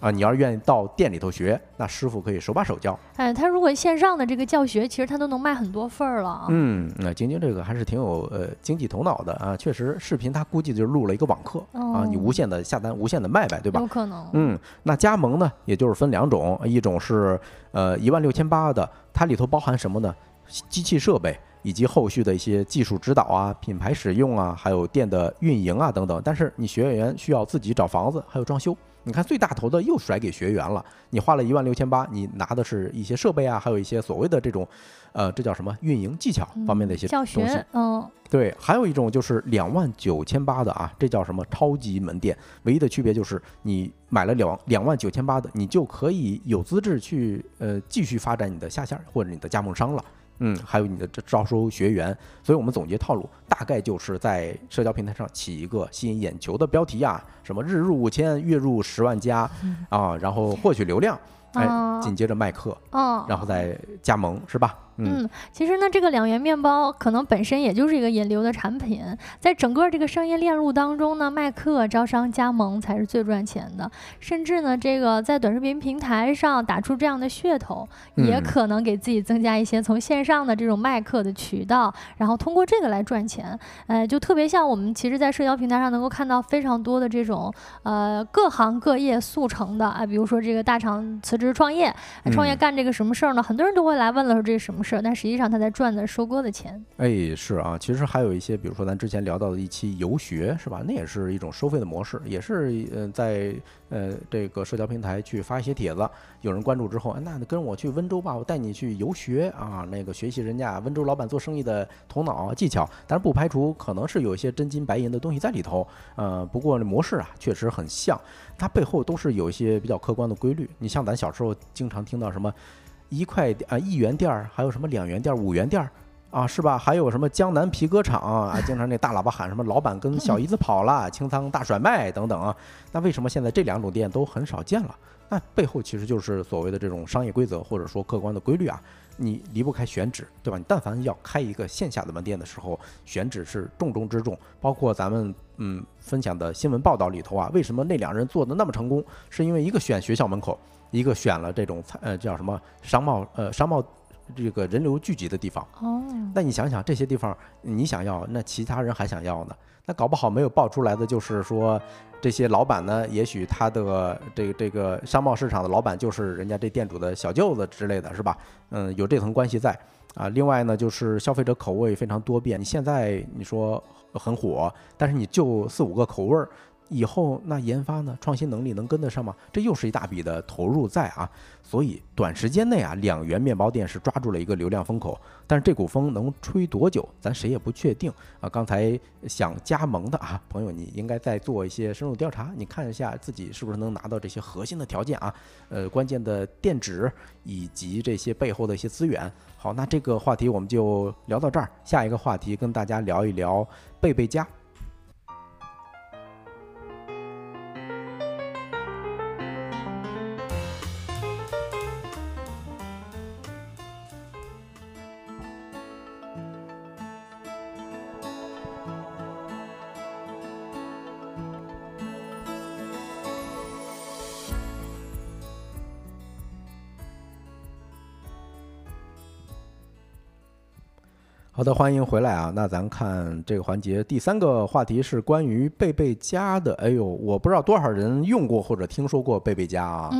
啊，你要是愿意到店里头学，那师傅可以手把手教。哎，他如果线上的这个教学，其实他都能卖很多份儿了。嗯，那晶晶这个还是挺有呃经济头脑的啊。确实，视频他估计就是录了一个网课啊，你无限的下单，无限的卖呗，对吧？有可能。嗯，那加盟呢，也就是分两种，一种是呃一万六千八的，它里头包含什么呢？机器设备以及后续的一些技术指导啊、品牌使用啊，还有店的运营啊等等。但是你学员需要自己找房子，还有装修。你看最大头的又甩给学员了，你花了一万六千八，你拿的是一些设备啊，还有一些所谓的这种，呃，这叫什么运营技巧方面的一些东西，嗯，对，还有一种就是两万九千八的啊，这叫什么超级门店？唯一的区别就是你买了两两万九千八的，你就可以有资质去呃继续发展你的下线或者你的加盟商了。嗯，还有你的这招收学员，所以我们总结套路，大概就是在社交平台上起一个吸引眼球的标题啊，什么日入五千，月入十万加啊，然后获取流量，哎，紧接着卖课，然后再加盟，是吧？嗯，其实呢，这个两元面包可能本身也就是一个引流的产品，在整个这个商业链路当中呢，卖课、招商、加盟才是最赚钱的。甚至呢，这个在短视频平台上打出这样的噱头，也可能给自己增加一些从线上的这种卖课的渠道，然后通过这个来赚钱。呃，就特别像我们其实，在社交平台上能够看到非常多的这种呃各行各业速成的啊，比如说这个大厂辞职创业，创业干这个什么事儿呢？很多人都会来问了，说这是什么？事儿，但实际上他在赚的收割的钱。哎，是啊，其实还有一些，比如说咱之前聊到的一期游学，是吧？那也是一种收费的模式，也是呃在呃这个社交平台去发一些帖子，有人关注之后，哎，那跟我去温州吧，我带你去游学啊，那个学习人家温州老板做生意的头脑技巧，但是不排除可能是有一些真金白银的东西在里头，呃，不过这模式啊确实很像，它背后都是有一些比较客观的规律。你像咱小时候经常听到什么。一块啊，一元店儿，还有什么两元店儿、五元店儿啊，是吧？还有什么江南皮革厂啊，经常那大喇叭喊什么“老板跟小姨子跑了，清仓大甩卖”等等啊。那为什么现在这两种店都很少见了？那背后其实就是所谓的这种商业规则，或者说客观的规律啊。你离不开选址，对吧？你但凡要开一个线下的门店的时候，选址是重中之重。包括咱们嗯分享的新闻报道里头啊，为什么那两人做的那么成功？是因为一个选学校门口。一个选了这种呃叫什么商贸呃商贸这个人流聚集的地方哦，那你想想这些地方你想要，那其他人还想要呢？那搞不好没有爆出来的就是说这些老板呢，也许他的这个这个商贸市场的老板就是人家这店主的小舅子之类的是吧？嗯，有这层关系在啊。另外呢，就是消费者口味非常多变，你现在你说很火，但是你就四五个口味儿。以后那研发呢，创新能力能跟得上吗？这又是一大笔的投入在啊，所以短时间内啊，两元面包店是抓住了一个流量风口，但是这股风能吹多久，咱谁也不确定啊。刚才想加盟的啊朋友，你应该再做一些深入调查，你看一下自己是不是能拿到这些核心的条件啊，呃，关键的店址以及这些背后的一些资源。好，那这个话题我们就聊到这儿，下一个话题跟大家聊一聊贝贝家。欢迎回来啊！那咱看这个环节，第三个话题是关于贝贝家的。哎呦，我不知道多少人用过或者听说过贝贝家啊。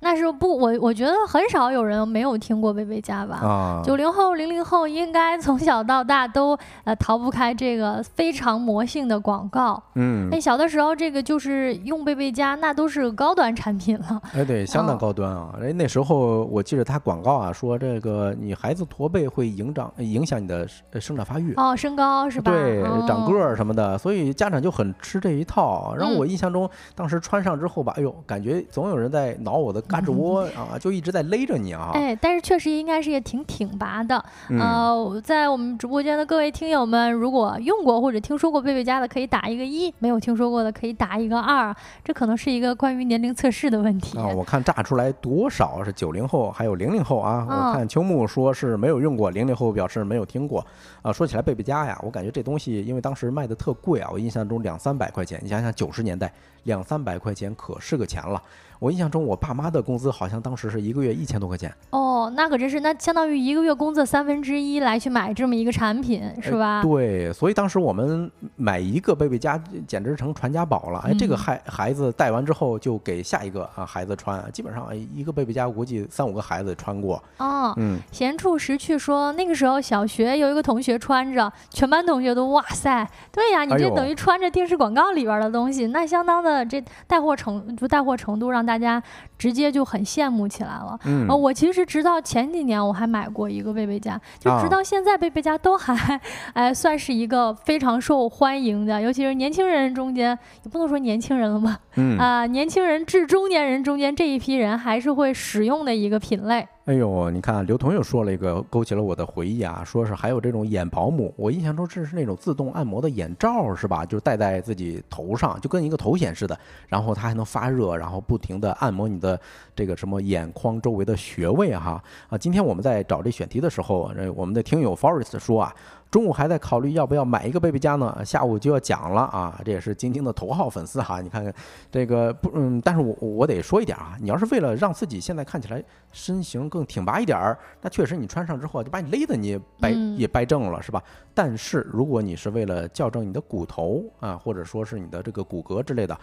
那是不，我我觉得很少有人没有听过贝贝家吧。啊，九零后、零零后应该从小到大都呃逃不开这个非常魔性的广告。嗯，那小的时候这个就是用贝贝家，那都是高端产品了。哎，对，相当高端啊！哎，那时候我记得他广告啊，说这个你孩子驼背会影长影响你的。生长发育哦，身高是吧？对，长个儿什么的，所以家长就很吃这一套。然后我印象中，当时穿上之后吧，哎呦，感觉总有人在挠我的胳肢窝啊，就一直在勒着你啊。哎，但是确实应该是也挺挺拔的。呃，在我们直播间的各位听友们，如果用过或者听说过贝贝家的，可以打一个一；没有听说过的，可以打一个二。这可能是一个关于年龄测试的问题啊。我看炸出来多少是九零后，还有零零后啊。我看秋木说是没有用过，零零后表示没有听过。啊，说起来贝贝家呀，我感觉这东西因为当时卖的特贵啊，我印象中两三百块钱，你想想九十年代两三百块钱可是个钱了。我印象中，我爸妈的工资好像当时是一个月一千多块钱。哦，那可真是，那相当于一个月工资三分之一来去买这么一个产品，是吧？对，所以当时我们买一个贝贝家，简直成传家宝了。哎，这个孩孩子戴完之后就给下一个啊孩子穿，基本上一个贝贝家估计三五个孩子穿过。哦，嗯，闲处时去说，那个时候小学有一个同学穿着，全班同学都哇塞，对呀，你这等于穿着电视广告里边的东西，那相当的这带货程就带货程度让。大家直接就很羡慕起来了。嗯，我其实直到前几年我还买过一个贝贝家，就直到现在贝贝家都还，哎，算是一个非常受欢迎的，尤其是年轻人中间，也不能说年轻人了吧？嗯啊，年轻人至中年人中间这一批人还是会使用的一个品类。哎呦，你看刘同又说了一个，勾起了我的回忆啊，说是还有这种眼保姆，我印象中这是那种自动按摩的眼罩是吧？就戴在自己头上，就跟一个头显似的，然后它还能发热，然后不停的按摩你的这个什么眼眶周围的穴位哈啊！今天我们在找这选题的时候，我们的听友 Forest 说啊。中午还在考虑要不要买一个贝贝家呢，下午就要讲了啊！这也是晶晶的头号粉丝哈，你看看这个不嗯，但是我我得说一点啊，你要是为了让自己现在看起来身形更挺拔一点儿，那确实你穿上之后就把你勒的你掰也掰正了是吧？但是如果你是为了校正你的骨头啊，或者说是你的这个骨骼之类的。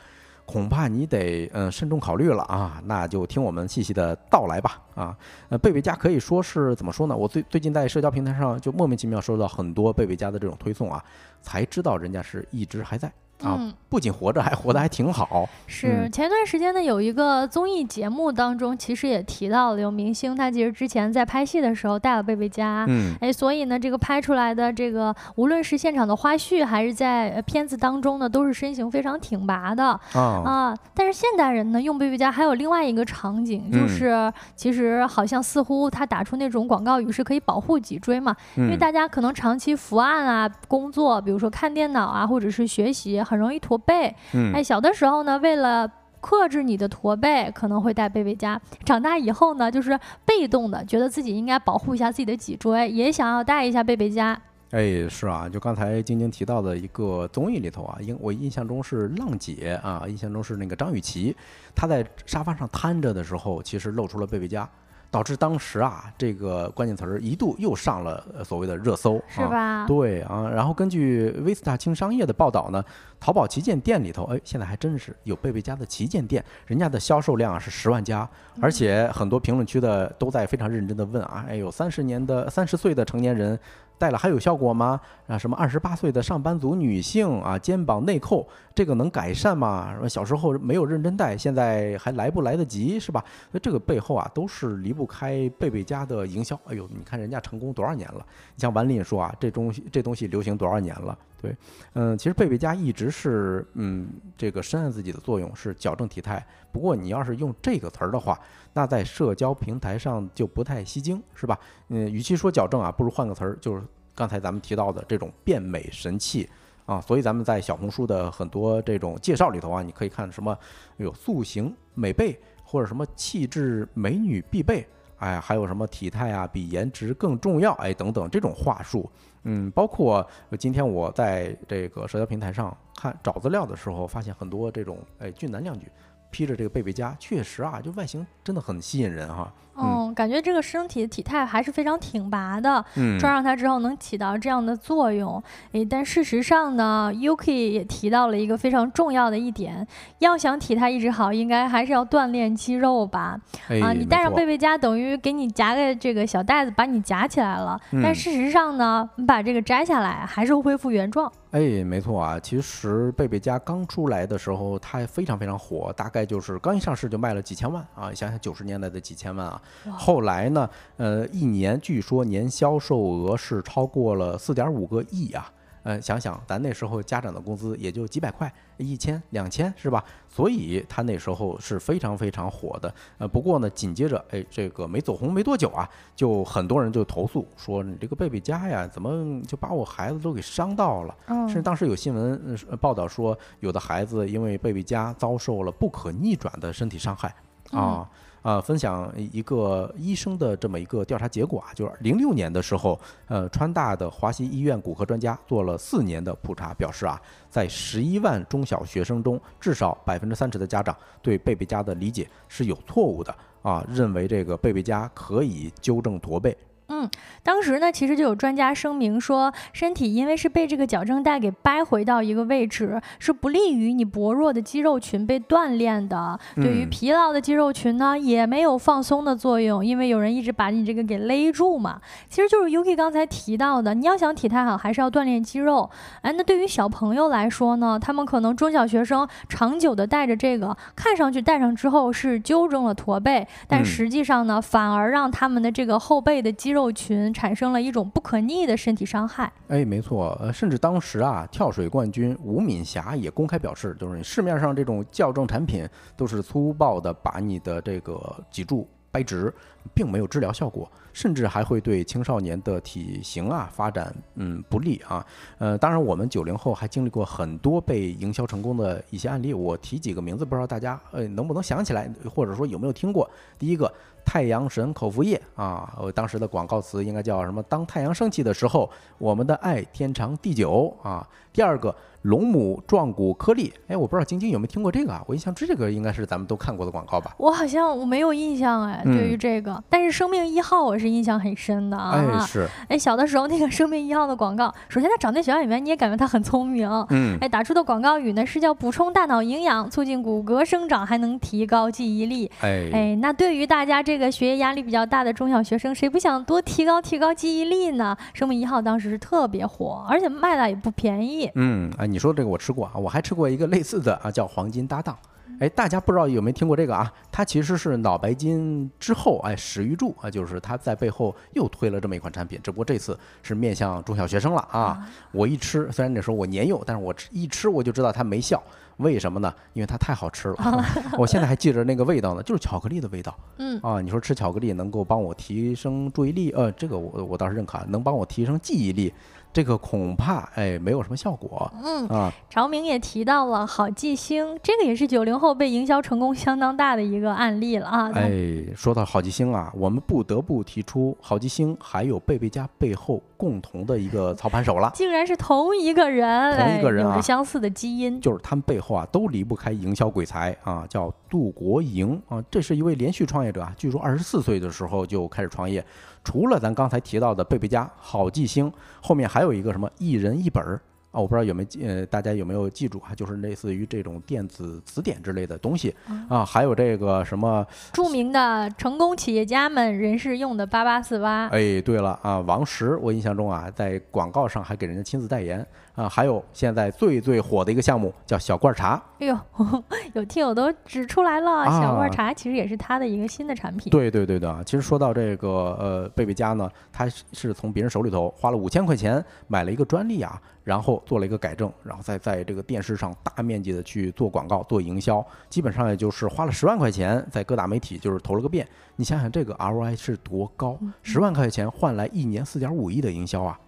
恐怕你得嗯慎重考虑了啊。那就听我们细细的道来吧啊。呃，贝贝佳可以说是怎么说呢？我最最近在社交平台上就莫名其妙收到很多贝贝佳的这种推送啊，才知道人家是一直还在。啊，不仅活着，还活得还挺好。是前段时间呢，有一个综艺节目当中，其实也提到了有明星，他其实之前在拍戏的时候带了贝贝佳。嗯，哎，所以呢，这个拍出来的这个，无论是现场的花絮，还是在片子当中呢，都是身形非常挺拔的啊。啊，但是现代人呢，用贝贝佳还有另外一个场景，就是其实好像似乎他打出那种广告语是可以保护脊椎嘛，因为大家可能长期伏案啊，工作，比如说看电脑啊，或者是学习。很容易驼背，哎，小的时候呢，为了克制你的驼背，可能会带贝贝佳。长大以后呢，就是被动的，觉得自己应该保护一下自己的脊椎，也想要带一下贝贝佳。哎，是啊，就刚才晶晶提到的一个综艺里头啊，印我印象中是浪姐啊，印象中是那个张雨绮，她在沙发上瘫着的时候，其实露出了贝贝佳。导致当时啊，这个关键词儿一度又上了所谓的热搜，是吧？对啊，然后根据 Vista 轻商业的报道呢，淘宝旗舰店里头，哎，现在还真是有贝贝家的旗舰店，人家的销售量啊是十万加，而且很多评论区的都在非常认真的问啊，哎有，三十年的三十岁的成年人。戴了还有效果吗？啊，什么二十八岁的上班族女性啊，肩膀内扣，这个能改善吗？说小时候没有认真戴，现在还来不来得及，是吧？所以这个背后啊，都是离不开贝贝家的营销。哎呦，你看人家成功多少年了？你像王林说啊，这东西这东西流行多少年了？对，嗯，其实贝贝佳一直是嗯，这个深谙自己的作用是矫正体态。不过你要是用这个词儿的话，那在社交平台上就不太吸睛，是吧？嗯，与其说矫正啊，不如换个词儿，就是刚才咱们提到的这种变美神器啊。所以咱们在小红书的很多这种介绍里头啊，你可以看什么有塑形美背，或者什么气质美女必备，哎，还有什么体态啊比颜值更重要，哎，等等这种话术。嗯，包括今天我在这个社交平台上看找资料的时候，发现很多这种哎俊男靓女披着这个贝贝佳，确实啊，就外形真的很吸引人哈。嗯，感觉这个身体的体态还是非常挺拔的，嗯，穿上它之后能起到这样的作用。诶，但事实上呢，Yuki 也提到了一个非常重要的一点，要想体态一直好，应该还是要锻炼肌肉吧？啊，你带上贝贝佳，等于给你夹个这个小袋子，把你夹起来了。但事实上呢，你把这个摘下来，还是恢复原状。哎，没错啊，其实贝贝佳刚出来的时候，它非常非常火，大概就是刚一上市就卖了几千万啊！想想九十年代的几千万啊。后来呢？呃，一年据说年销售额是超过了四点五个亿啊！呃，想想咱那时候家长的工资也就几百块，一千、两千是吧？所以他那时候是非常非常火的。呃，不过呢，紧接着，哎，这个没走红没多久啊，就很多人就投诉说你这个贝贝佳呀，怎么就把我孩子都给伤到了？甚至当时有新闻报道说，有的孩子因为贝贝佳遭受了不可逆转的身体伤害啊。啊，分享一个医生的这么一个调查结果啊，就是零六年的时候，呃，川大的华西医院骨科专家做了四年的普查，表示啊，在十一万中小学生中，至少百分之三十的家长对背背佳的理解是有错误的啊，认为这个背背佳可以纠正驼背。嗯，当时呢，其实就有专家声明说，身体因为是被这个矫正带给掰回到一个位置，是不利于你薄弱的肌肉群被锻炼的。对于疲劳的肌肉群呢，也没有放松的作用，因为有人一直把你这个给勒住嘛。其实就是 Yuki 刚才提到的，你要想体态好，还是要锻炼肌肉。哎，那对于小朋友来说呢，他们可能中小学生长久的带着这个，看上去戴上之后是纠正了驼背，但实际上呢，反而让他们的这个后背的肌肉后群产生了一种不可逆的身体伤害。哎，没错，呃，甚至当时啊，跳水冠军吴敏霞也公开表示，就是市面上这种校正产品都是粗暴的把你的这个脊柱掰直，并没有治疗效果。甚至还会对青少年的体型啊发展嗯不利啊，呃，当然我们九零后还经历过很多被营销成功的一些案例，我提几个名字，不知道大家呃能不能想起来，或者说有没有听过？第一个太阳神口服液啊，我当时的广告词应该叫什么？当太阳升起的时候，我们的爱天长地久啊。第二个。龙母壮骨颗粒，哎，我不知道晶晶有没有听过这个啊？我印象这个应该是咱们都看过的广告吧？我好像我没有印象哎，对于这个，但是生命一号我是印象很深的啊。哎，是，哎，小的时候那个生命一号的广告，首先他长在小演员，你也感觉他很聪明，嗯，哎，打出的广告语呢是叫补充大脑营养，促进骨骼生长，还能提高记忆力。哎，哎，那对于大家这个学业压力比较大的中小学生，谁不想多提高提高记忆力呢？生命一号当时是特别火，而且卖的也不便宜。嗯，哎，你说这个我吃过啊。我还吃过一个类似的啊，叫黄金搭档。哎，大家不知道有没有听过这个啊？它其实是脑白金之后，哎，史玉柱啊，就是他在背后又推了这么一款产品，只不过这次是面向中小学生了啊。我一吃，虽然那时候我年幼，但是我一吃我就知道它没效。为什么呢？因为它太好吃了。我现在还记着那个味道呢，就是巧克力的味道。嗯啊，你说吃巧克力能够帮我提升注意力？呃，这个我我倒是认可，能帮我提升记忆力。这个恐怕哎没有什么效果。嗯啊，朝明也提到了好记星，这个也是九零后被营销成功相当大的一个案例了啊。哎，说到好记星啊，我们不得不提出好记星还有贝贝家背后共同的一个操盘手了，竟然是同一个人，同一个人啊，有着相似的基因，就是他们背后啊都离不开营销鬼才啊，叫杜国营啊，这是一位连续创业者啊，据说二十四岁的时候就开始创业。除了咱刚才提到的贝贝家好记星，后面还有一个什么一人一本儿啊？我不知道有没有记，呃，大家有没有记住啊？就是类似于这种电子词典之类的东西啊。还有这个什么著名的成功企业家们人士用的八八四八。哎，对了啊，王石，我印象中啊，在广告上还给人家亲自代言。啊，还有现在最最火的一个项目叫小罐茶。哎呦，有听友都指出来了，小罐茶其实也是它的一个新的产品。对对对的，其实说到这个呃贝贝家呢，他是从别人手里头花了五千块钱买了一个专利啊，然后做了一个改正，然后再在这个电视上大面积的去做广告做营销，基本上也就是花了十万块钱在各大媒体就是投了个遍。你想想这个 ROI 是多高？十万块钱换来一年四点五亿的营销啊！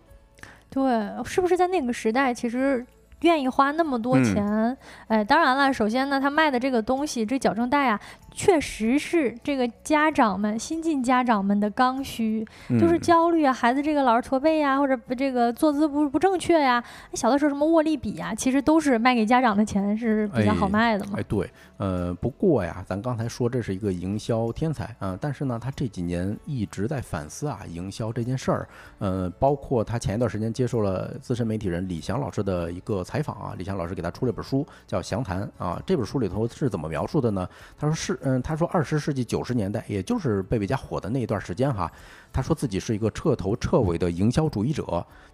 对，是不是在那个时代，其实愿意花那么多钱？哎，当然了，首先呢，他卖的这个东西，这矫正带啊。确实是这个家长们新晋家长们的刚需，就是焦虑啊，孩子这个老是驼背呀，或者这个坐姿不不正确呀。小的时候什么握力笔啊，其实都是卖给家长的钱是比较好卖的嘛。哎，对，呃，不过呀，咱刚才说这是一个营销天才啊，但是呢，他这几年一直在反思啊，营销这件事儿。呃，包括他前一段时间接受了资深媒体人李翔老师的一个采采访啊，李强老师给他出了本书叫《详谈》啊，这本书里头是怎么描述的呢？他说是。嗯，他说二十世纪九十年代，也就是贝贝家火的那一段时间哈，他说自己是一个彻头彻尾的营销主义者，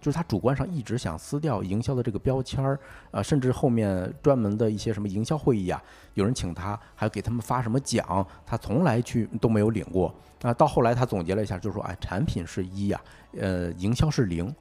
就是他主观上一直想撕掉营销的这个标签儿，啊，甚至后面专门的一些什么营销会议啊，有人请他，还给他们发什么奖，他从来去都没有领过啊。到后来他总结了一下，就是说，哎，产品是一呀，呃，营销是零，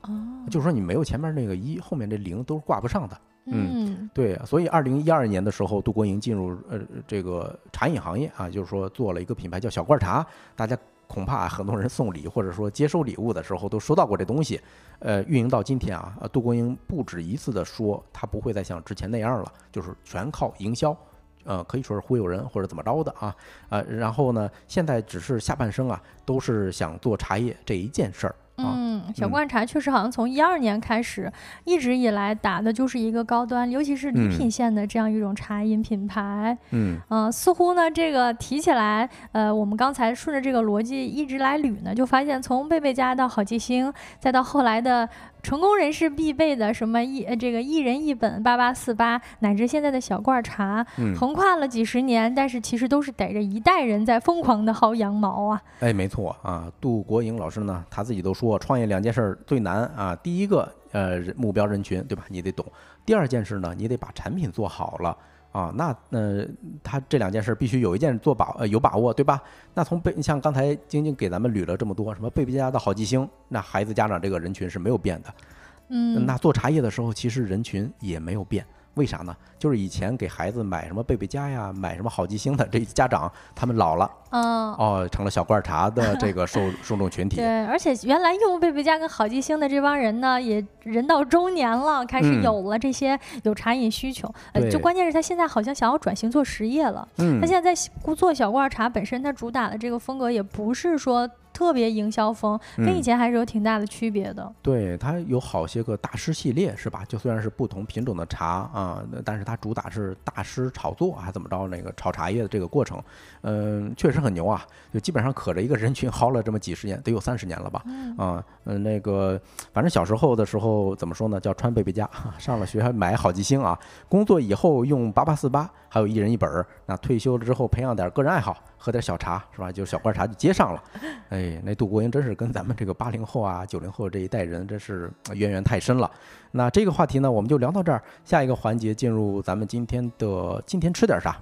就是说你没有前面那个一，后面这零都是挂不上的。嗯，对，所以二零一二年的时候，杜国营进入呃这个茶饮行业啊，就是说做了一个品牌叫小罐茶，大家恐怕很多人送礼或者说接收礼物的时候都收到过这东西。呃，运营到今天啊，杜国营不止一次的说，他不会再像之前那样了，就是全靠营销，呃，可以说是忽悠人或者怎么着的啊，呃，然后呢，现在只是下半生啊，都是想做茶叶这一件事儿。嗯，小罐茶确实好像从一二年开始，一直以来打的就是一个高端，尤其是礼品线的这样一种茶饮品牌。嗯，呃，似乎呢，这个提起来，呃，我们刚才顺着这个逻辑一直来捋呢，就发现从贝贝家到好记星，再到后来的。成功人士必备的什么一这个一人一本八八四八，乃至现在的小罐茶，横跨了几十年，但是其实都是逮着一代人在疯狂的薅羊毛啊！哎，没错啊，杜国营老师呢，他自己都说，创业两件事最难啊，第一个呃目标人群对吧，你得懂；第二件事呢，你得把产品做好了。啊，那呃，他这两件事必须有一件做把呃有把握，对吧？那从贝像刚才晶晶给咱们捋了这么多，什么贝贝家的好记星，那孩子家长这个人群是没有变的，嗯，那做茶叶的时候，其实人群也没有变为啥呢？就是以前给孩子买什么贝贝佳呀，买什么好记星的这家长，他们老了，嗯，哦，成了小罐茶的 这个受受众群体。对，而且原来用贝贝佳跟好记星的这帮人呢，也人到中年了，开始有了这些有茶饮需求。呃，就关键是他现在好像想要转型做实业了。嗯，他现在在做小罐茶，本身他主打的这个风格也不是说。特别营销风，跟以前还是有挺大的区别的。对，它有好些个大师系列，是吧？就虽然是不同品种的茶啊，但是它主打是大师炒作，还怎么着？那个炒茶叶的这个过程，嗯，确实很牛啊！就基本上可着一个人群薅了这么几十年，得有三十年了吧？啊，嗯，嗯那个反正小时候的时候怎么说呢？叫穿贝贝佳，上了学还买好记星啊。工作以后用八八四八，还有一人一本儿。那退休了之后培养点个人爱好。喝点小茶是吧？就小罐茶就接上了，哎，那杜国英真是跟咱们这个八零后啊、九零后这一代人真是渊源太深了。那这个话题呢，我们就聊到这儿，下一个环节进入咱们今天的今天吃点啥。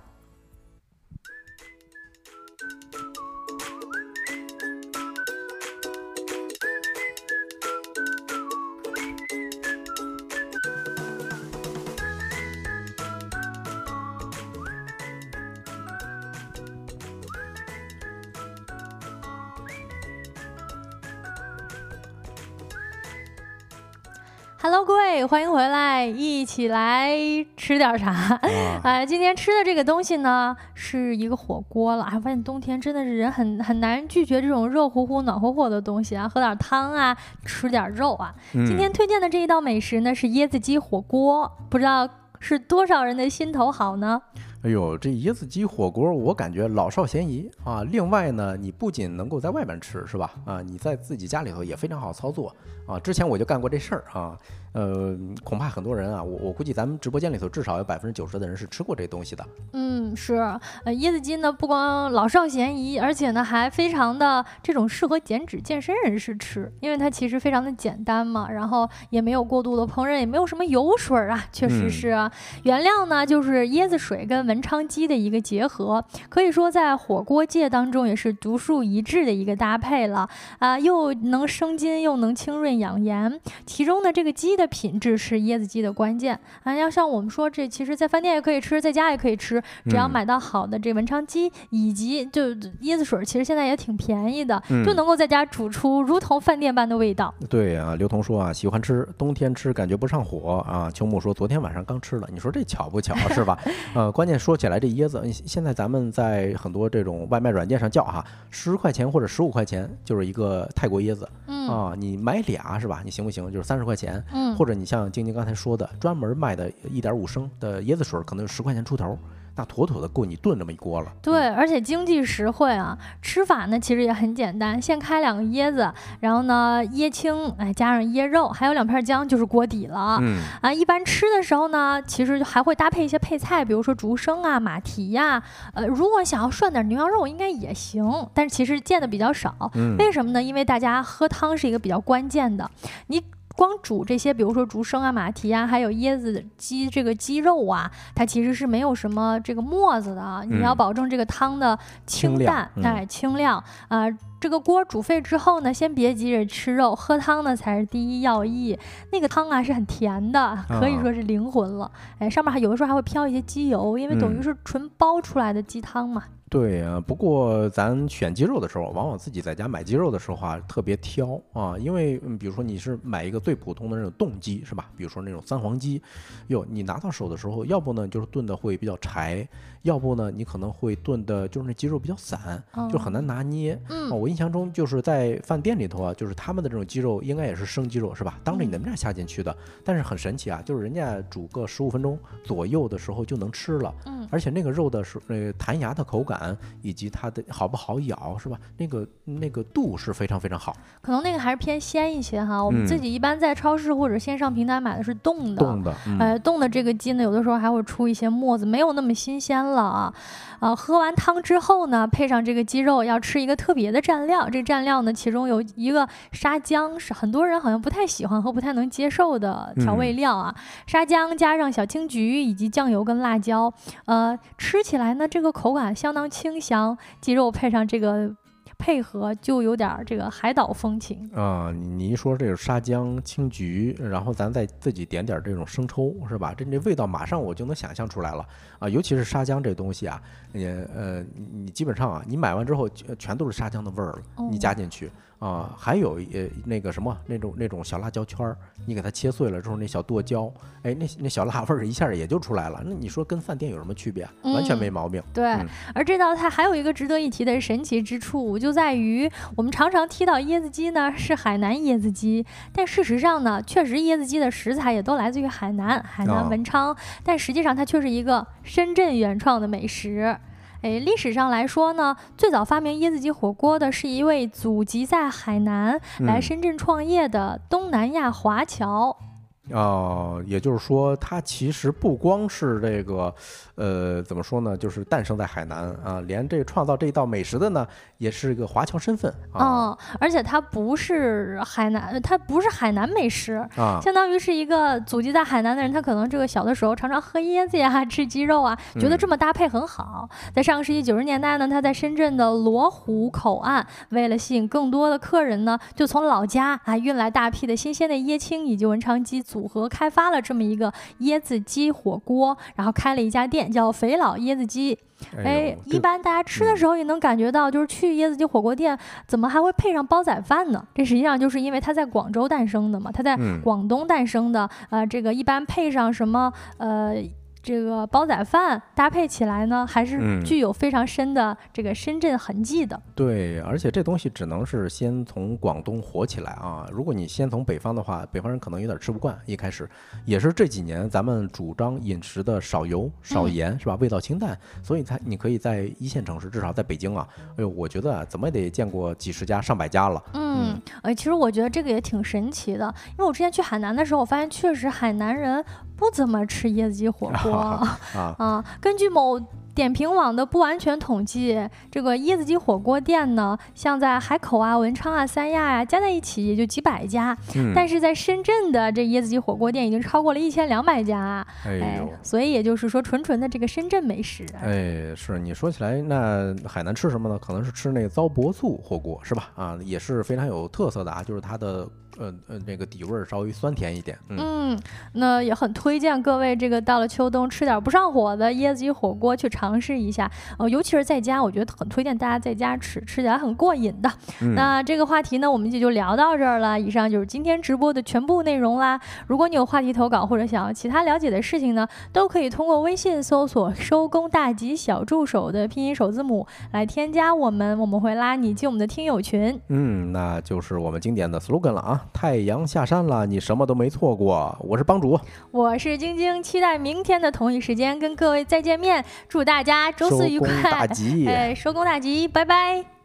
Hello，各位，欢迎回来，一起来吃点啥？哎，今天吃的这个东西呢，是一个火锅了。哎，发现冬天真的是人很很难拒绝这种热乎乎、暖和和的东西啊，喝点汤啊，吃点肉啊。今天推荐的这一道美食呢，是椰子鸡火锅，不知道是多少人的心头好呢？哎呦，这椰子鸡火锅，我感觉老少咸宜啊。另外呢，你不仅能够在外边吃，是吧？啊，你在自己家里头也非常好操作啊。之前我就干过这事儿啊。呃，恐怕很多人啊，我我估计咱们直播间里头至少有百分之九十的人是吃过这东西的。嗯，是，呃，椰子鸡呢不光老少咸宜，而且呢还非常的这种适合减脂健身人士吃，因为它其实非常的简单嘛，然后也没有过度的烹饪，也没有什么油水啊，确实是。原料呢就是椰子水跟文昌鸡的一个结合，可以说在火锅界当中也是独树一帜的一个搭配了啊，又能生津又能清润养颜，其中的这个鸡。的品质是椰子鸡的关键啊！要像我们说，这其实在饭店也可以吃，在家也可以吃，只要买到好的这文昌鸡以及就椰子水，其实现在也挺便宜的，就能够在家煮出如同饭店般的味道。对啊，刘彤说啊，喜欢吃，冬天吃感觉不上火啊。秋木说昨天晚上刚吃了，你说这巧不巧是吧？呃，关键说起来这椰子，现在咱们在很多这种外卖软件上叫哈，十块钱或者十五块钱就是一个泰国椰子，啊，你买俩是吧？你行不行？就是三十块钱，嗯。或者你像晶晶刚才说的，专门卖的一点五升的椰子水，可能十块钱出头。那妥妥的够你炖这么一锅了。对，而且经济实惠啊。吃法呢，其实也很简单，先开两个椰子，然后呢椰青，哎，加上椰肉，还有两片姜，就是锅底了。嗯啊，一般吃的时候呢，其实还会搭配一些配菜，比如说竹升啊、马蹄呀。呃，如果想要涮点牛羊肉，应该也行，但是其实见的比较少。为什么呢？因为大家喝汤是一个比较关键的，你。光煮这些，比如说竹升啊、马蹄啊，还有椰子鸡这个鸡肉啊，它其实是没有什么这个沫子的。你要保证这个汤的清淡，哎，清亮啊。这个锅煮沸之后呢，先别急着吃肉，喝汤呢才是第一要义。那个汤啊是很甜的，可以说是灵魂了。哎，上面还有的时候还会飘一些鸡油，因为等于是纯煲出来的鸡汤嘛。对呀，不过咱选鸡肉的时候，往往自己在家买鸡肉的时候啊，特别挑啊，因为比如说你是买一个最普通的那种冻鸡，是吧？比如说那种三黄鸡，哟，你拿到手的时候，要不呢就是炖的会比较柴，要不呢你可能会炖的就是那鸡肉比较散，就很难拿捏。嗯，我印象中就是在饭店里头啊，就是他们的这种鸡肉应该也是生鸡肉，是吧？当着你的面下进去的，但是很神奇啊，就是人家煮个十五分钟左右的时候就能吃了，嗯，而且那个肉的是呃弹牙的口感。以及它的好不好咬是吧？那个那个度是非常非常好。可能那个还是偏鲜一些哈。我们自己一般在超市或者线上平台买的是冻的。冻的，呃，冻的这个鸡呢，有的时候还会出一些沫子，没有那么新鲜了啊。啊，喝完汤之后呢，配上这个鸡肉，要吃一个特别的蘸料。这蘸料呢，其中有一个沙姜，是很多人好像不太喜欢和不太能接受的调味料啊。沙姜加上小青桔以及酱油跟辣椒，呃，吃起来呢，这个口感相当清香。鸡肉配上这个配合就有点这个海岛风情啊。你一说这个沙姜、青桔，然后咱再自己点点这种生抽，是吧？这这味道马上我就能想象出来了啊！尤其是沙姜这东西啊，也呃，你基本上啊，你买完之后全都是沙姜的味儿了，你加进去。啊，还有呃那个什么那种那种小辣椒圈儿，你给它切碎了之后，那小剁椒，哎，那那小辣味儿一下也就出来了。那你说跟饭店有什么区别？完全没毛病。对，而这道菜还有一个值得一提的神奇之处，就在于我们常常提到椰子鸡呢是海南椰子鸡，但事实上呢，确实椰子鸡的食材也都来自于海南，海南文昌，但实际上它却是一个深圳原创的美食。哎，历史上来说呢，最早发明椰子鸡火锅的是一位祖籍在海南、来深圳创业的东南亚华侨。哦，也就是说，它其实不光是这个，呃，怎么说呢？就是诞生在海南啊，连这创造这一道美食的呢，也是一个华侨身份啊。而且它不是海南，它不是海南美食啊，相当于是一个祖籍在海南的人，他可能这个小的时候常常喝椰子呀，吃鸡肉啊，觉得这么搭配很好。在上个世纪九十年代呢，他在深圳的罗湖口岸，为了吸引更多的客人呢，就从老家啊运来大批的新鲜的椰青以及文昌鸡组合开发了这么一个椰子鸡火锅，然后开了一家店，叫肥佬椰子鸡。哎，一般大家吃的时候也能感觉到，就是去椰子鸡火锅店，怎么还会配上煲仔饭呢？这实际上就是因为它在广州诞生的嘛，它在广东诞生的。呃，这个一般配上什么？呃。这个煲仔饭搭配起来呢，还是具有非常深的这个深圳痕迹的。对，而且这东西只能是先从广东火起来啊。如果你先从北方的话，北方人可能有点吃不惯。一开始也是这几年咱们主张饮食的少油少盐，是吧？味道清淡，所以才你可以在一线城市，至少在北京啊，哎呦，我觉得怎么也得见过几十家、上百家了。嗯，哎，其实我觉得这个也挺神奇的，因为我之前去海南的时候，我发现确实海南人。不怎么吃椰子鸡火锅 啊！根据某点评网的不完全统计，这个椰子鸡火锅店呢，像在海口啊、文昌啊、三亚呀，加在一起也就几百家。但是在深圳的这椰子鸡火锅店已经超过了一千两百家。哎呦，所以也就是说，纯纯的这个深圳美食。哎，是你说起来，那海南吃什么呢？可能是吃那个糟粕醋火锅，是吧？啊，也是非常有特色的啊，就是它的。呃呃，那个底味儿稍微酸甜一点。嗯，那也很推荐各位，这个到了秋冬吃点不上火的椰子鸡火锅去尝试一下。呃，尤其是在家，我觉得很推荐大家在家吃，吃起来很过瘾的。那这个话题呢，我们也就聊到这儿了。以上就是今天直播的全部内容啦。如果你有话题投稿或者想要其他了解的事情呢，都可以通过微信搜索“收工大吉小助手”的拼音首字母来添加我们，我们会拉你进我们的听友群。嗯，那就是我们经典的 slogan 了啊。太阳下山了，你什么都没错过。我是帮主，我是晶晶，期待明天的同一时间跟各位再见面。祝大家周四愉快，大吉！哎，收工大吉，拜拜。